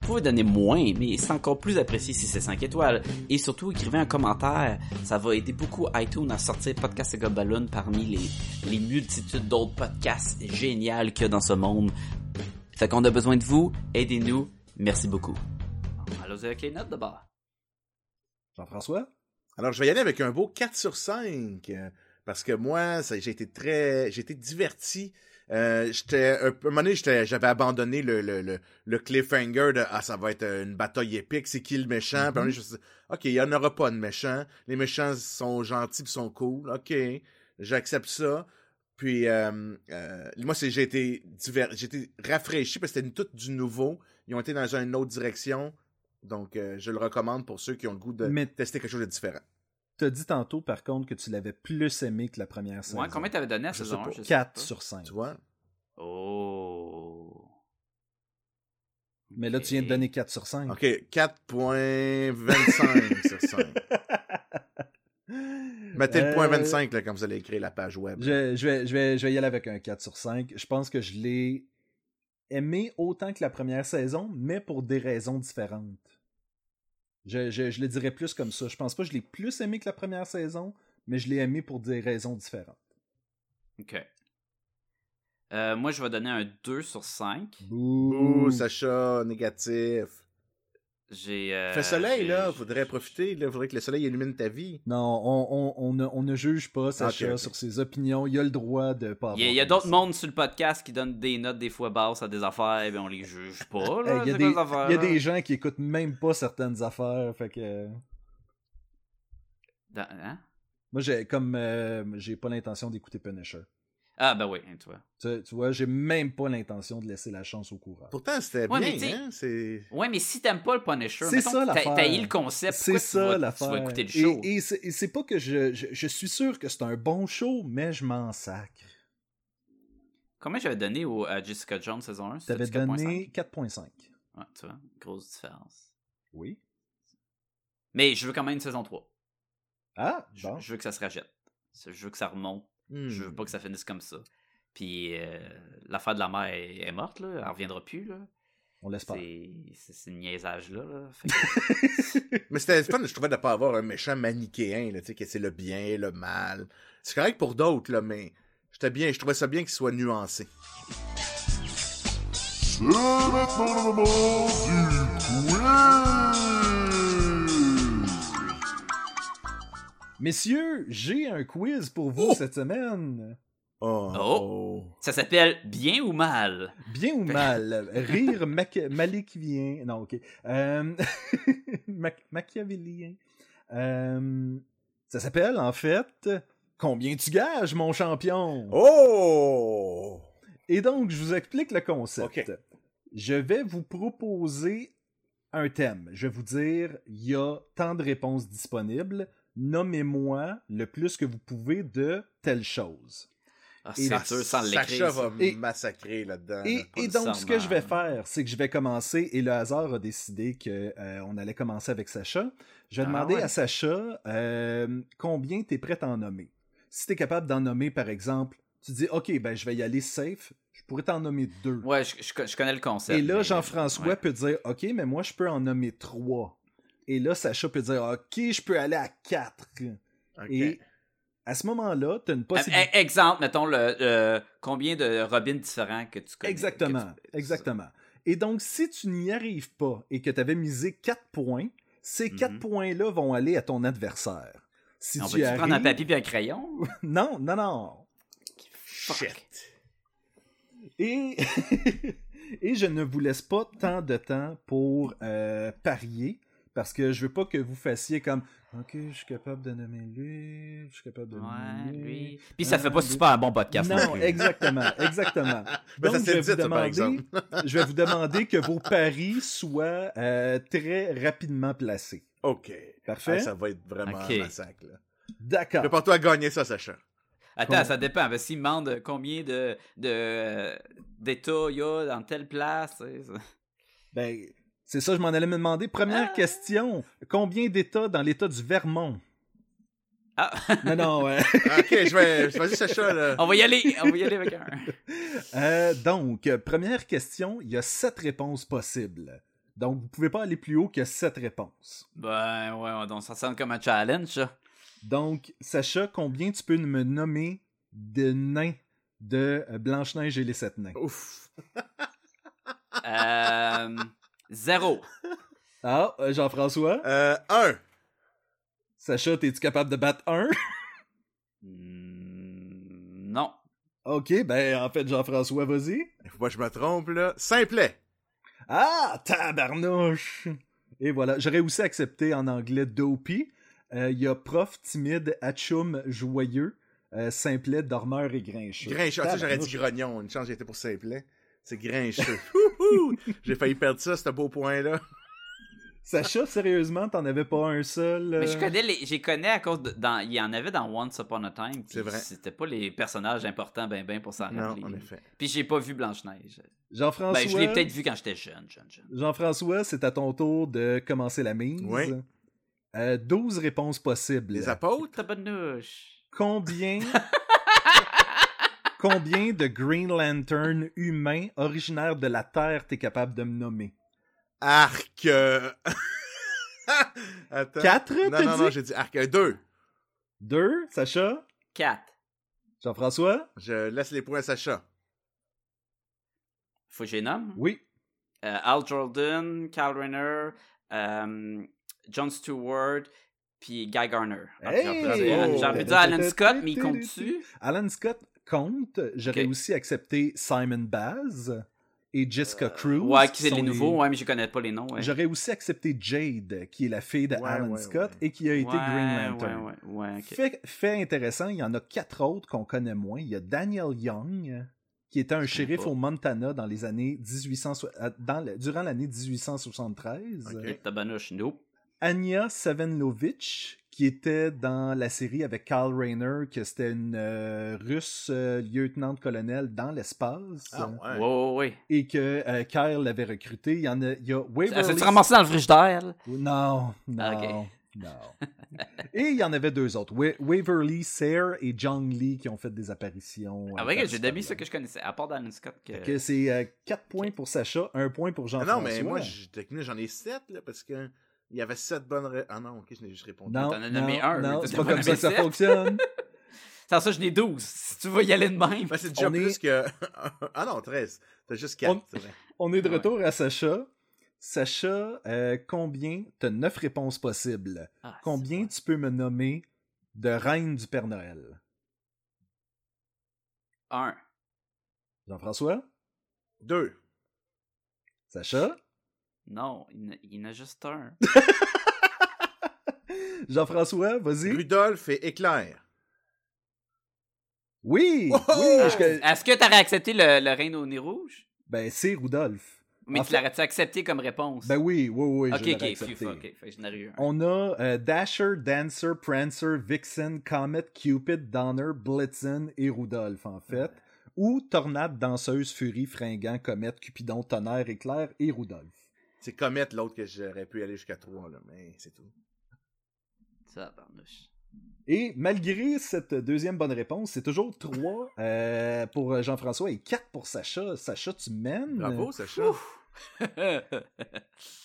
Vous pouvez donner moins, mais c'est encore plus apprécié si c'est 5 étoiles. Et surtout, écrivez un commentaire. Ça va aider beaucoup iTunes à sortir Podcast et Gobaloon parmi les, les multitudes d'autres podcasts géniaux qu'il y a dans ce monde. Fait qu'on a besoin de vous. Aidez-nous. Merci beaucoup. Allons avec les notes d'abord. Jean-François? Alors, je vais y aller avec un beau 4 sur 5. euh, Parce que moi, j'ai été très. J'ai été diverti. Euh, j'étais, un, peu- un moment donné, j'avais abandonné le, le, le, le cliffhanger de Ah, ça va être une bataille épique, c'est qui le méchant? Puis à un moment donné, je me suis dit, OK, il n'y en aura pas de méchant. Les méchants sont gentils puis sont cool. OK, j'accepte ça. Puis euh, euh, moi, c'est, j'ai été diver- j'ai été rafraîchi parce que c'était tout du nouveau. Ils ont été dans une autre direction. Donc, euh, je le recommande pour ceux qui ont le goût de Mais- tester quelque chose de différent. T'as dit tantôt, par contre, que tu l'avais plus aimé que la première saison. Ouais, combien t'avais donné à Je saison pas. 1? Je sais 4 pas. sur 5. Tu vois? Oh. Mais là, tu viens de donner 4 sur 5. OK, 4.25 sur 5. Mettez le point Euh, 25 là, quand vous allez écrire la page web. Je, je vais, je, vais, je vais y aller avec un 4 sur 5. Je pense que je l'ai aimé autant que la première saison, mais pour des raisons différentes. Je, je, je le dirais plus comme ça. Je pense pas que je l'ai plus aimé que la première saison, mais je l'ai aimé pour des raisons différentes. Ok. Euh, moi, je vais donner un 2 sur 5. Ouh, Sacha, négatif. J'ai. euh, Fait soleil, là. Faudrait profiter. Là. Faudrait que le soleil illumine ta vie. Non, on, on, on, ne, on ne juge pas Sacha ok. sur ses opinions. Il a le droit de pas Il y a, avoir il y a aimé d'autres mondes sur le podcast qui donnent des notes des fois basses à des affaires, et on les juge pas. Là, Hey, Il y, a des- affaires, il y a là? des gens qui écoutent même pas certaines affaires. Fait que. Dans- hein? Moi, j'ai comme euh, j'ai pas l'intention d'écouter Punisher. Ah, ben oui, tu vois. Tu, tu vois, j'ai même pas l'intention de laisser la chance au coureur. Pourtant, c'était Ouais, bien, hein? C'est... Ouais, mais si t'aimes pas le Punisher, C'est ça, l'affaire. t'as eu le concept, C'est ça vas- tu l'affaire. vas écouter le Et- show? Et, c'est- et c'est pas que je, je, je suis sûr que c'est un bon show, mais je m'en sacre. Combien j'avais donné au, à Jessica Jones saison 1 T'avais C'était-tu 4.5? donné 4.5. Ouais, tu vois, grosse différence. Oui. Mais je veux quand même une saison 3. Ah, Je, bon. je veux que ça se rachète. Je veux que ça remonte. Hmm. Je veux pas que ça finisse comme ça. Puis euh, l'affaire de la mère est, est morte, là. Elle reviendra plus, là. On l'espère. C'est c'est ce niaisage-là. Là. Que- Mais c'était fun, je trouvais, de pas avoir un méchant manichéen, là, tu sais, que c'est le bien, le mal. C'est correct pour d'autres, là, mais j'étais bien, je trouvais ça bien qu'il soit nuancé. C'est maintenant le moment du Messieurs, j'ai un quiz pour vous Oh! cette semaine. Oh. Oh. ça s'appelle Bien ou Mal? Bien ou mal? Rire maléquivien. Non, ok. Euh, Machiavélien. Euh, ça s'appelle, en fait, Combien tu gages, mon champion? Oh! Et donc, je vous explique le concept. Ok. Je vais vous proposer un thème. Je vais vous dire, il y a tant de réponses disponibles. Nommez-moi le plus que vous pouvez de telle chose. Ah, Et- c'est sûr sans Sacha va Et- massacrer là-dedans. Et, là. pas et donc, ce que je vais faire, c'est que je vais commencer, et le hasard a décidé qu'on allait commencer avec Sacha. Je vais Ah demander ouais. à Sacha euh, combien tu es prêt à en nommer. Si tu es capable d'en nommer, par exemple, tu dis, OK, ben, je vais y aller safe, je pourrais t'en nommer deux. Ouais, je, je- je connais le concept. et là, mais- Jean-François ouais. peut dire, OK, mais moi, je peux en nommer trois. Et là, Sacha peut dire, OK, je peux aller à quatre. Ok. Et à ce moment-là, tu as une Eh, possibilité. eh, Exemple, mettons, le, le- combien de Robins différents que tu connais. Exactement, tu- exactement. Et donc, si tu n'y arrives pas et que tu avais misé 4 points, Ces quatre Mhm. points-là vont aller à ton adversaire. Si On tu arrives... prendre un papier et un crayon? Non, non, non. Shit. Et... Et je ne vous laisse pas tant de temps pour euh, parier, parce que je veux pas que vous fassiez comme Ok, je suis capable de nommer lui, je suis capable de Ouais, nommer lui. Puis ça fait Ah, pas lui. super un bon podcast. Non, plus. exactement, exactement. Ben, ça Donc, je vais, dit, vous ça, demander, je vais vous demander que vos paris soient euh, très rapidement placés. OK. Parfait. Ah, ça va être vraiment un massacre. là. D'accord. Prépare-toi à gagner ça, Sacha. Attends, Combien? ça dépend. Ben, S'il me demande combien de, de, d'États il y a dans telle place. Ben, c'est ça, je m'en allais me demander. Première Ah. question. Combien d'États dans l'État du Vermont? Ah, Non, non, ouais. OK, je vais... Vas-y, Sacha, là. on va y aller. On va y aller avec un. Euh, donc, première question. Il y a sept réponses possibles. Donc, vous pouvez pas aller plus haut que sept réponses. Ben, ouais, donc ça sonne comme un challenge, ça. Donc, Sacha, combien tu peux me nommer de nains de Blanche-Neige et les sept nains? Ouf. Euh, zéro. Ah, euh, Jean-François? Euh, un. Sacha, es-tu capable de battre un? Hmm, non. ok, ben, en fait, Jean-François, vas-y. Faut pas que je me trompe, là. Simplet. Ah, tabarnouche! Et voilà, j'aurais aussi accepté en anglais Dopey. Euh, Il y a prof, timide, atchoum, joyeux, euh, simplet, dormeur et grincheux. Grincheux. Ah, j'aurais dit grognon. Une chance, j'étais pour simplet. C'est grincheux. J'ai failli perdre ça, ce beau point-là. Sacha, sérieusement, t'en avais pas un seul? euh? Mais je connais les. J'y connais à cause de. Dans, il y en avait dans Once Upon a Time. C'est vrai. C'était pas les personnages importants, ben, ben, pour s'en Non, rappeler. en effet. Puis j'ai pas vu Blanche-Neige. Jean-François, Ben, je l'ai peut-être vu quand j'étais jeune, jeune, jeune. Jean-François, c'est à ton tour de commencer la mise. Oui. Euh, 12 réponses possibles. Les apôtres? Tabarnouche. Combien... Combien de Green Lantern humains originaires de la Terre t'es capable de me nommer? Arc. euh, Attends. 4, Non, non, dit? non, j'ai dit arc. Euh, Deux. 2, Sacha? 4. Jean-François? Je laisse les points à Sacha. Faut que je les nomme? Oui. Euh, Al Jordan, Kyle Rayner, euh, John Stewart, puis Guy Garner. Hey! J'ai envie de dire- j'ai envie de dire Alan Scott, mais il compte-tu? Alan Scott compte. J'aurais aussi accepté Simon Baz et Jessica Cruz. Ouais, qui c'est sont les nouveaux, ouais, mais je connais pas les noms. Ouais. J'aurais aussi accepté Jade, qui est la fille de Ouais, Alan ouais, Scott ouais. et qui a été Ouais, Green Lantern. Ouais, ouais, ouais, ok. Fait, fait intéressant, il y en a quatre autres qu'on connaît moins. Il y a Daniel Young, qui était un Je shérif au Montana dans les années 1800, euh, dans le- durant l'année 1873. Ok. Tabarnouche, nope. Anya Savenovich, qui était dans la série avec Carl Rayner, que c'était une euh, russe euh, lieutenant-colonel dans l'espace, Ah, ouais. Ouais, ouais, ouais. et que euh, Kyle l'avait recruté. Il y en a, il y a Ah, Waverly... C'est-tu ramassé dans le frigidaire, là? Non, non, Ah, ok. non. et il y en avait deux autres, Wa- Waverly Sayre et John Lee, qui ont fait des apparitions. Ah, euh, ouais, j'ai par-ci, d'amis ça que je connaissais, à part d'Alan Scott. Que... Que c'est 4 points pour Sacha, 1 point pour Ah Jean-François. non, mais moi, techniquement, j'en ai sept, là, parce que il y avait sept bonnes réponses. Ah non, ok, je n'ai juste répondu. Non, T'en as nommé non, un, non, c'est pas comme ça que ça fonctionne. Sans ça, je n'ai 12. Si tu veux y aller de même. Ben, c'est déjà On plus est- que. ah non, 13. T'as juste 4, On-. On est de Ouais. retour à Sacha. Sacha, euh, combien T'as 9 réponses possibles? Ah, Combien tu peux me nommer de reine du Père Noël? Un. Jean-François? 2. Sacha? Non, il y en a- juste un. Jean-François, vas-y. Rudolph et Éclair. Oui, Oh! oui. Ah, je- Est-ce que t'aurais accepté le, le reine au nez rouge? Ben, c'est Rudolph. Mais En tu fait- l'aurais-tu accepté comme réponse? Ben oui, oui, oui. ok, je ok, accepté. phew, ok. Fait que j'en aurais eu un. On a euh, Dasher, Dancer, Prancer, Vixen, Comet, Cupid, Donner, Blitzen et Rudolph, en fait. Ou Tornade, Danseuse, Furie, Fringant, Comet, Cupidon, Tonnerre, Éclair et Rudolph. C'est Comet, l'autre que j'aurais pu aller jusqu'à 3, là, mais c'est tout. Ça, pardouche. Et malgré cette deuxième bonne réponse, c'est toujours 3 pour Jean-François et 4 pour Sacha. Sacha, tu mènes. Bravo, Sacha.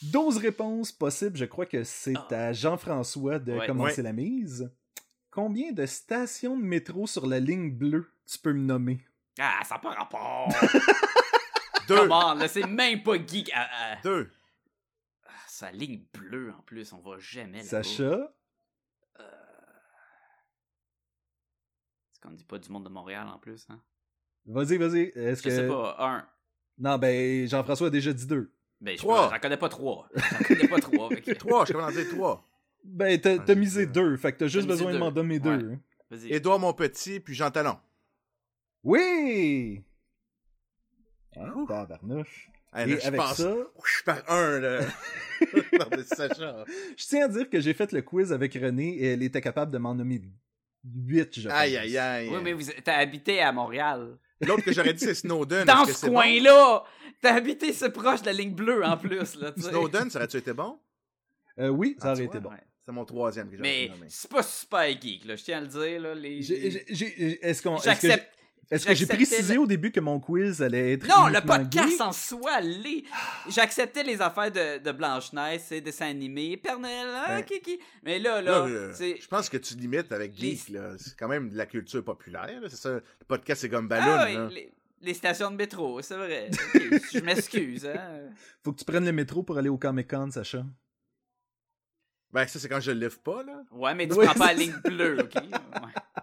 12 réponses possibles. Je crois que c'est Ah. à Jean-François de Ouais. commencer Ouais. la mise. Combien de stations de métro sur la ligne bleue tu peux me nommer? ah, ça n'a pas rapport. 2. Come on, là, c'est même pas geek. 2. Sa ligne bleue en plus, on va jamais là Sacha, Est-ce qu'on dit pas du monde de Montréal en plus, hein? vas-y, vas-y. Est-ce Je sais que. pas, un. Non, ben, Jean-François a déjà dit deux. Ben, je Trois. j'en connais pas trois. J'en connais pas trois. fait que- Trois, je capable d'en dire trois. Ben, t'as t'as misé deux, fait que t'as juste besoin de deux. m'en donner Ouais. deux. Vas-y. Édouard Monpetit, puis Jean Talon. Oui! Hein, tabarnouche. Hey, là, Et je avec passe ça, je par un, là. Sacha. je tiens à dire que j'ai fait le quiz avec René et elle était capable de m'en nommer huit, je pense. Aïe, aïe, aïe. Oui, mais vous t'as habité à Montréal. L'autre que j'aurais dit, c'est Snowden. Dans ce bon? coin-là! T'as habité ce proche de la ligne bleue en plus, là. Snowden, ça aurait-tu été bon? Euh, oui, ça Ah, aurait été vois, bon. Ouais. C'est mon troisième que j'aurais Mais nommé. c'est pas super geek, là, je tiens à le dire, là. Les... J'ai- j'ai- j'ai- Est-ce qu'on. est-ce que J'accepte. Est-ce que j'ai précisé le- au début que mon quiz allait être. Non, le podcast en soi, les... j'acceptais les affaires de, de Blanche-Neige, c'est dessins animés, Père Noël, ah, Ouais. kiki? Mais là, là, Là, euh, je pense que tu limites avec Les- Geek, là. C'est quand même de la culture populaire. C'est ça. Le podcast, c'est comme Balloon, Ah oui, là. les, les stations de métro, c'est vrai. Je m'excuse, hein. Faut que tu prennes le métro pour aller au Comic Con, Sacha. Ben, ça, c'est quand je le lève pas, là. Ouais, mais tu Oui, prends pas la ligne bleue, ok? Ouais.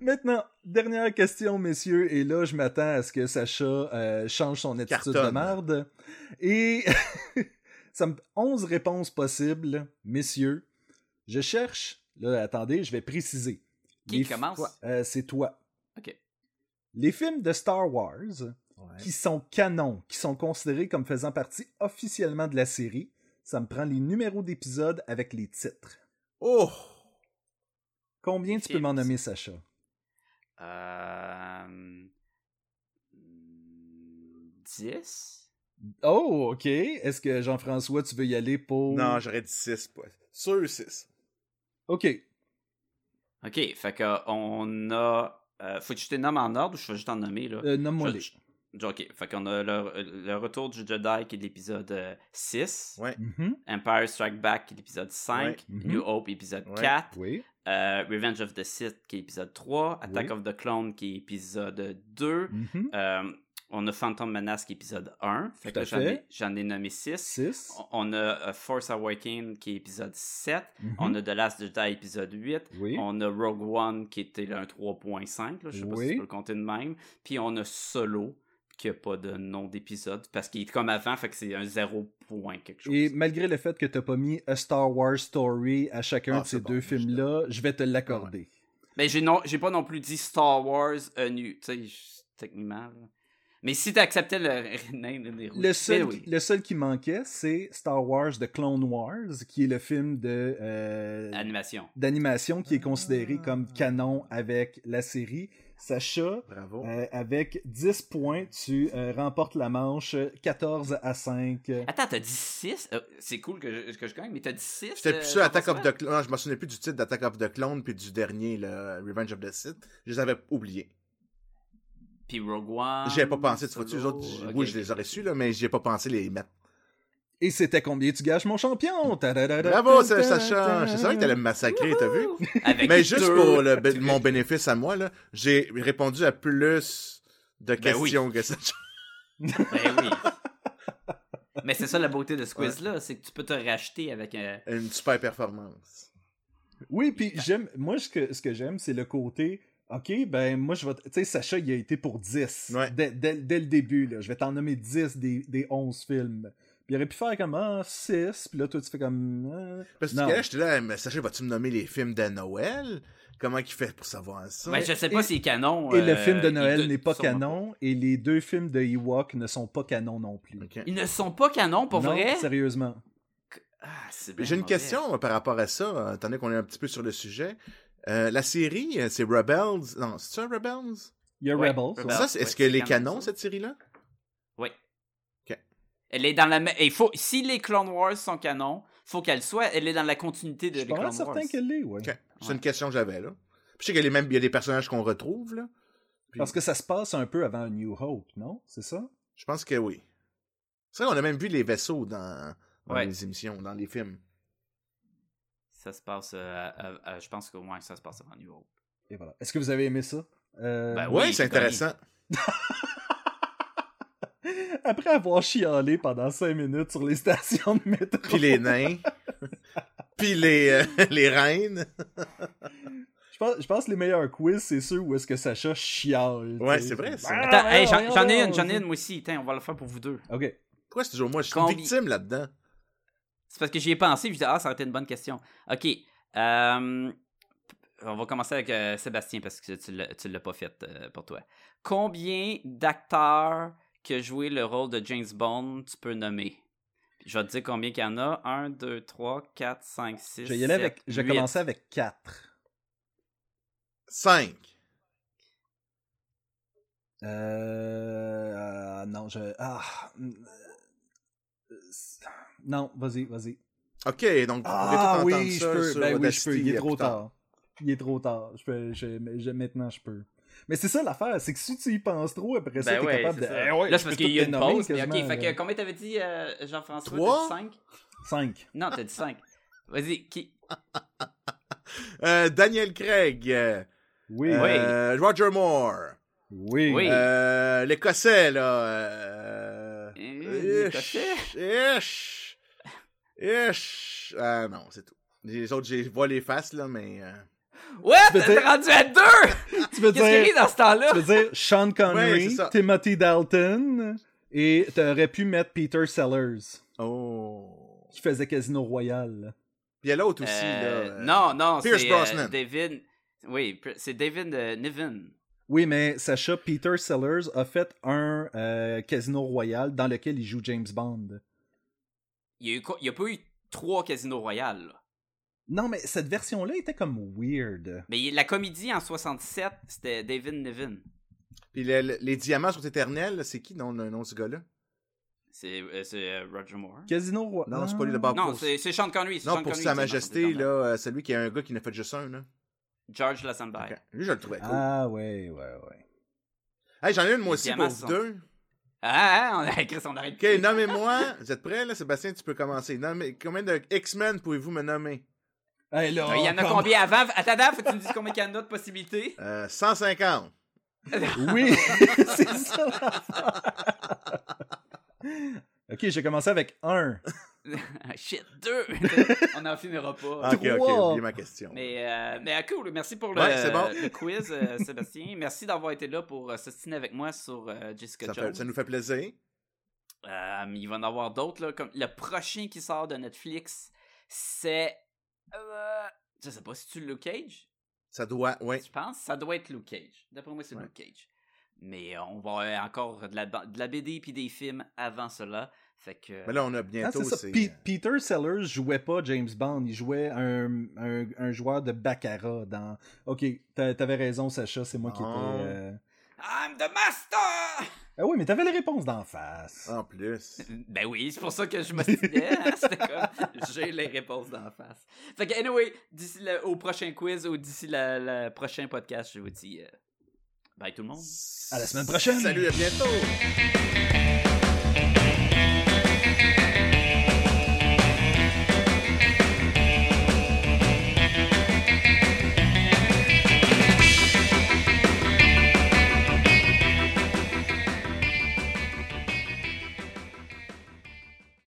Maintenant, dernière question, messieurs, et là, je m'attends à ce que Sacha euh, change son attitude de merde. Et ça me 11 réponses possibles, messieurs. Je cherche. Là, attendez, je vais préciser. Qui Les commence? euh, C'est toi. Ok. Les films de Star Wars Ouais. qui sont canons, qui sont considérés comme faisant partie officiellement de la série, ça me prend les numéros d'épisodes avec les titres. Oh! Combien tu peux m'en nommer, Sacha? Euh... 10? Oh, ok. Est-ce que Jean-François, tu veux y aller pour. Non, j'aurais dit 6, pas. Sûr 6. Ok. Ok, fait que on a... euh, faut que je te nomme en ordre ou je vais juste en nommer, là? Euh, Nomme-moi Je- les. je- Ok, fait qu'on a le, le retour du Jedi qui est l'épisode euh, 6, Ouais. Mhm. Empire Strike Back qui est l'épisode 5, Ouais. Mhm. New Hope épisode Ouais. 4, Oui. euh, Revenge of the Sith qui est épisode 3, Attack Oui. of the Clone qui est épisode 2, Mhm. euh, on a Phantom Menace qui est épisode 1, fait Tout que à là, j'en fait. ai, j'en ai nommé 6. 6. On a euh, Force Awakens qui est épisode 7, Mhm. on a The Last Jedi épisode 8, Oui. on a Rogue One qui était là, un 3.5, là, je sais pas si tu peux le compter de même. Puis on a Solo qui a pas de nom d'épisode parce qu'il est comme avant, fait que c'est un 0 point quelque chose. Et malgré le fait que t'as pas mis A Star Wars Story à chacun Ah, de ces bon, deux films-là, je vais te l'accorder. Mais j'ai non, j'ai pas non plus dit Star Wars A New, tu sais, techniquement. là. Mais si t'acceptais le des Le seul, mais oui. le seul qui manquait, c'est Star Wars The Clone Wars, qui est le film de euh, Animation. d'animation qui est considéré Ah. comme canon avec la série. Sacha, Bravo. euh, avec 10 points, tu euh, remportes la manche 14 à 5. Attends, t'as dit 6 C'est cool que je, que je gagne, mais t'as dit 6 J'étais plus sûr Attack of the Clone. Non, je me souvenais plus du titre d'Attack of the Clone puis du dernier, le Revenge of the Sith. Je les avais oubliés. Puis Rogue One. J'y ai pas pensé, tu vois-tu, les autres, oui, je les aurais su, là, mais j'y ai pas pensé les mettre. Et c'était combien tu gages mon champion? Bravo, Sa- Sacha! Je savais que t'allais me massacrer, t'as vu? Avec Mais juste deux- pour le, mon bénéfice à moi, là, j'ai répondu à plus de Ben oui. questions que Sacha. Ben oui. Mais c'est ça la beauté de ce quiz-là, c'est que tu peux te racheter avec un. Une super performance. Oui, puis j'aime. Moi, ce que, ce que j'aime, c'est le côté. Ok, ben moi, je vais. Tu sais, Sacha, il a été pour 10. Ouais. Dès, dès- dès le début, là. Je vais t'en nommer 10 des, des 11 films. Puis il aurait pu faire comme ah, 6. Puis là, toi, tu fais comme. ah. Parce que là, j'étais là, mais Sacha, vas-tu me nommer les films de Noël? Comment il fait pour savoir ça? Ben, je sais pas Et- si c'est canon. Et le euh, film de Noël n'est pas canon. Et les deux films de Ewok ne sont pas canons non plus. Ils ne sont pas canons, pour non, vrai? sérieusement. Ah, c'est bien J'ai une question moi, par rapport à ça, euh, étant donné qu'on est un petit peu sur le sujet. Euh, la série, euh, c'est Rebels. Non, c'est ça Rebels? Il y a Ouais, Rebels. Rebels. ouais. ça, c'est- ouais, est-ce que c'est les canon, canons, ça. cette série-là? Elle est dans la. Il faut... Si les Clone Wars sont canons, faut qu'elle soit. Elle est dans la continuité de Je suis les Clone Wars. certain qu'elle l'est, ouais. Ok. C'est Ouais. une question que j'avais, là. Puis je sais qu'il y a, les mêmes- il y a des personnages qu'on retrouve, là. Puis- Parce que ça se passe un peu avant New Hope, non? C'est ça? Je pense que oui. C'est vrai qu'on a même vu les vaisseaux dans, dans Ouais. les émissions, dans les films. Ça se passe. euh, je pense que ouais, ça se passe avant New Hope. Et voilà. Est-ce que vous avez aimé ça? Euh, Ben Oui, Oui, c'est intéressant. Après avoir chialé pendant 5 minutes sur les stations de métro. Puis les nains. Puis les, euh, les reines. Je pense, je pense que les meilleurs quiz, c'est ceux où est-ce que Sacha chiale. Ouais, c'est vrai, ça. Ah, Attends, hey, j'en ai une, j'en ai une moi aussi. Tiens, on va le faire pour vous deux. Ok. Pourquoi c'est toujours moi? Je suis Combien- victime là-dedans. C'est parce que j'y ai pensé, je dis, ah, ça aurait été une bonne question. Ok. euh, on va commencer avec euh, Sébastien, parce que tu l'as- tu l'as pas fait euh, pour toi. Combien d'acteurs qui joué le rôle de James Bond tu peux nommer? Je vais te dire combien qu'il y en a. 1, 2, 3, 4, 5, 6, Je vais y aller avec. Je vais commencer avec 4. 5. Euh. euh, non, je. Ah. euh, Non, vas-y, vas-y. Ok, donc vous Ah tout oui, je peux. Ben oui, je peux. Il est trop tard. Il est trop tard. Je peux, je, je- maintenant, je peux. Mais c'est ça l'affaire, c'est que si tu y penses trop, après ça, Ben t'es ouais, capable de. ça. Eh ouais, Là, c'est parce qu'il y a une pause. mais ok, fait que combien t'avais dit, euh, Jean-François? Trois? 5? 5. Non, t'as dit 5. Vas-y, qui? Euh, Daniel Craig. euh, Oui. Roger Moore. Oui. Oui. Euh, L'Écossais, là. Ish, l'Écossais? ish, ish. Ah non, c'est tout. Les autres, j'ai vois les faces, là, mais... euh, Ouais, t'es dire- rendu à 2! Tu veux Qu'est-ce qu'il y dire. a dans ce temps-là? Tu veux dire Sean Connery. Timothy Dalton, et t'aurais pu mettre Peter Sellers, Oh. qui faisait Casino Royale. Puis il y a l'autre aussi, Euh, là. euh, Non, non, c'est euh. David. Oui, c'est David euh, Niven. Oui, mais Sacha, Peter Sellers a fait un euh, Casino Royale dans lequel il joue James Bond. Il y a, eu quoi- il y a pas eu trois casinos royales. là. Non, mais cette version-là était comme weird. Mais la comédie en 67, c'était David Niven. Puis le- le- les diamants sont éternels, c'est qui non, le nom de ce gars-là? C'est euh, c'est, euh, Roger Moore. Casino Royale. Non, c'est pas lui de Bob Non, Pour- c'est c'est Sean Connery. Non, Sean pour Connery, Sa Majesté, là, euh, celui qui a un gars qui n'a fait juste un, là. George Lazenby. Ok. Lui, je le trouvais cool. Ah, ouais, ouais, ouais. Hey, j'en ai une, moi Les aussi, pour sont- deux. Ah, ah, on a Chris, on arrête. Ok, nommez-moi. Vous êtes prêts, là, Sébastien? Tu peux commencer. Nommez- Combien de X-Men pouvez-vous me nommer? Hey, là, Il y en a combien avant? Attends, faut que tu me dises combien il y en a de possibilités. Euh, 150. Oui, c'est ça. Ok, j'ai commencé avec un. Ah, Shit, deux! on n'en finira pas. Ah, ok, ok, Trois. oubliez ma question. Mais, euh, mais ah, cool, merci pour le, Ouais, c'est bon. le quiz, euh, Sébastien. merci d'avoir été là pour euh, s'ostiner avec moi sur euh, Jessica Ça, Jones. fait- ça nous fait plaisir. Euh, il va y en avoir d'autres. là, Comme le prochain qui sort de Netflix, c'est. Euh, je sais pas si tu Luke Cage? Ça doit, oui. Je pense ça doit être Luke Cage. D'après moi, c'est Ouais. Luke Cage. Mais euh, on va avoir encore de la, de la BD puis des films avant cela. Fait que. Mais là, on a Ah, bientôt. c'est ça. Pe- Peter Sellers jouait pas James Bond, il jouait un, un, un joueur de Baccarat dans. Ok, t'a- t'avais raison, Sacha, c'est moi qui Ah. étais. euh, I'm the master! Ah oui, mais t'avais les réponses d'en face. En plus. Ben oui, c'est pour ça que je me disais, hein, c'était comme, j'ai les réponses d'en face. Fait que, anyway, d'ici le- au prochain quiz ou d'ici le, le prochain podcast, je vous dis euh, bye tout le monde. À la semaine prochaine. Salut, à bientôt.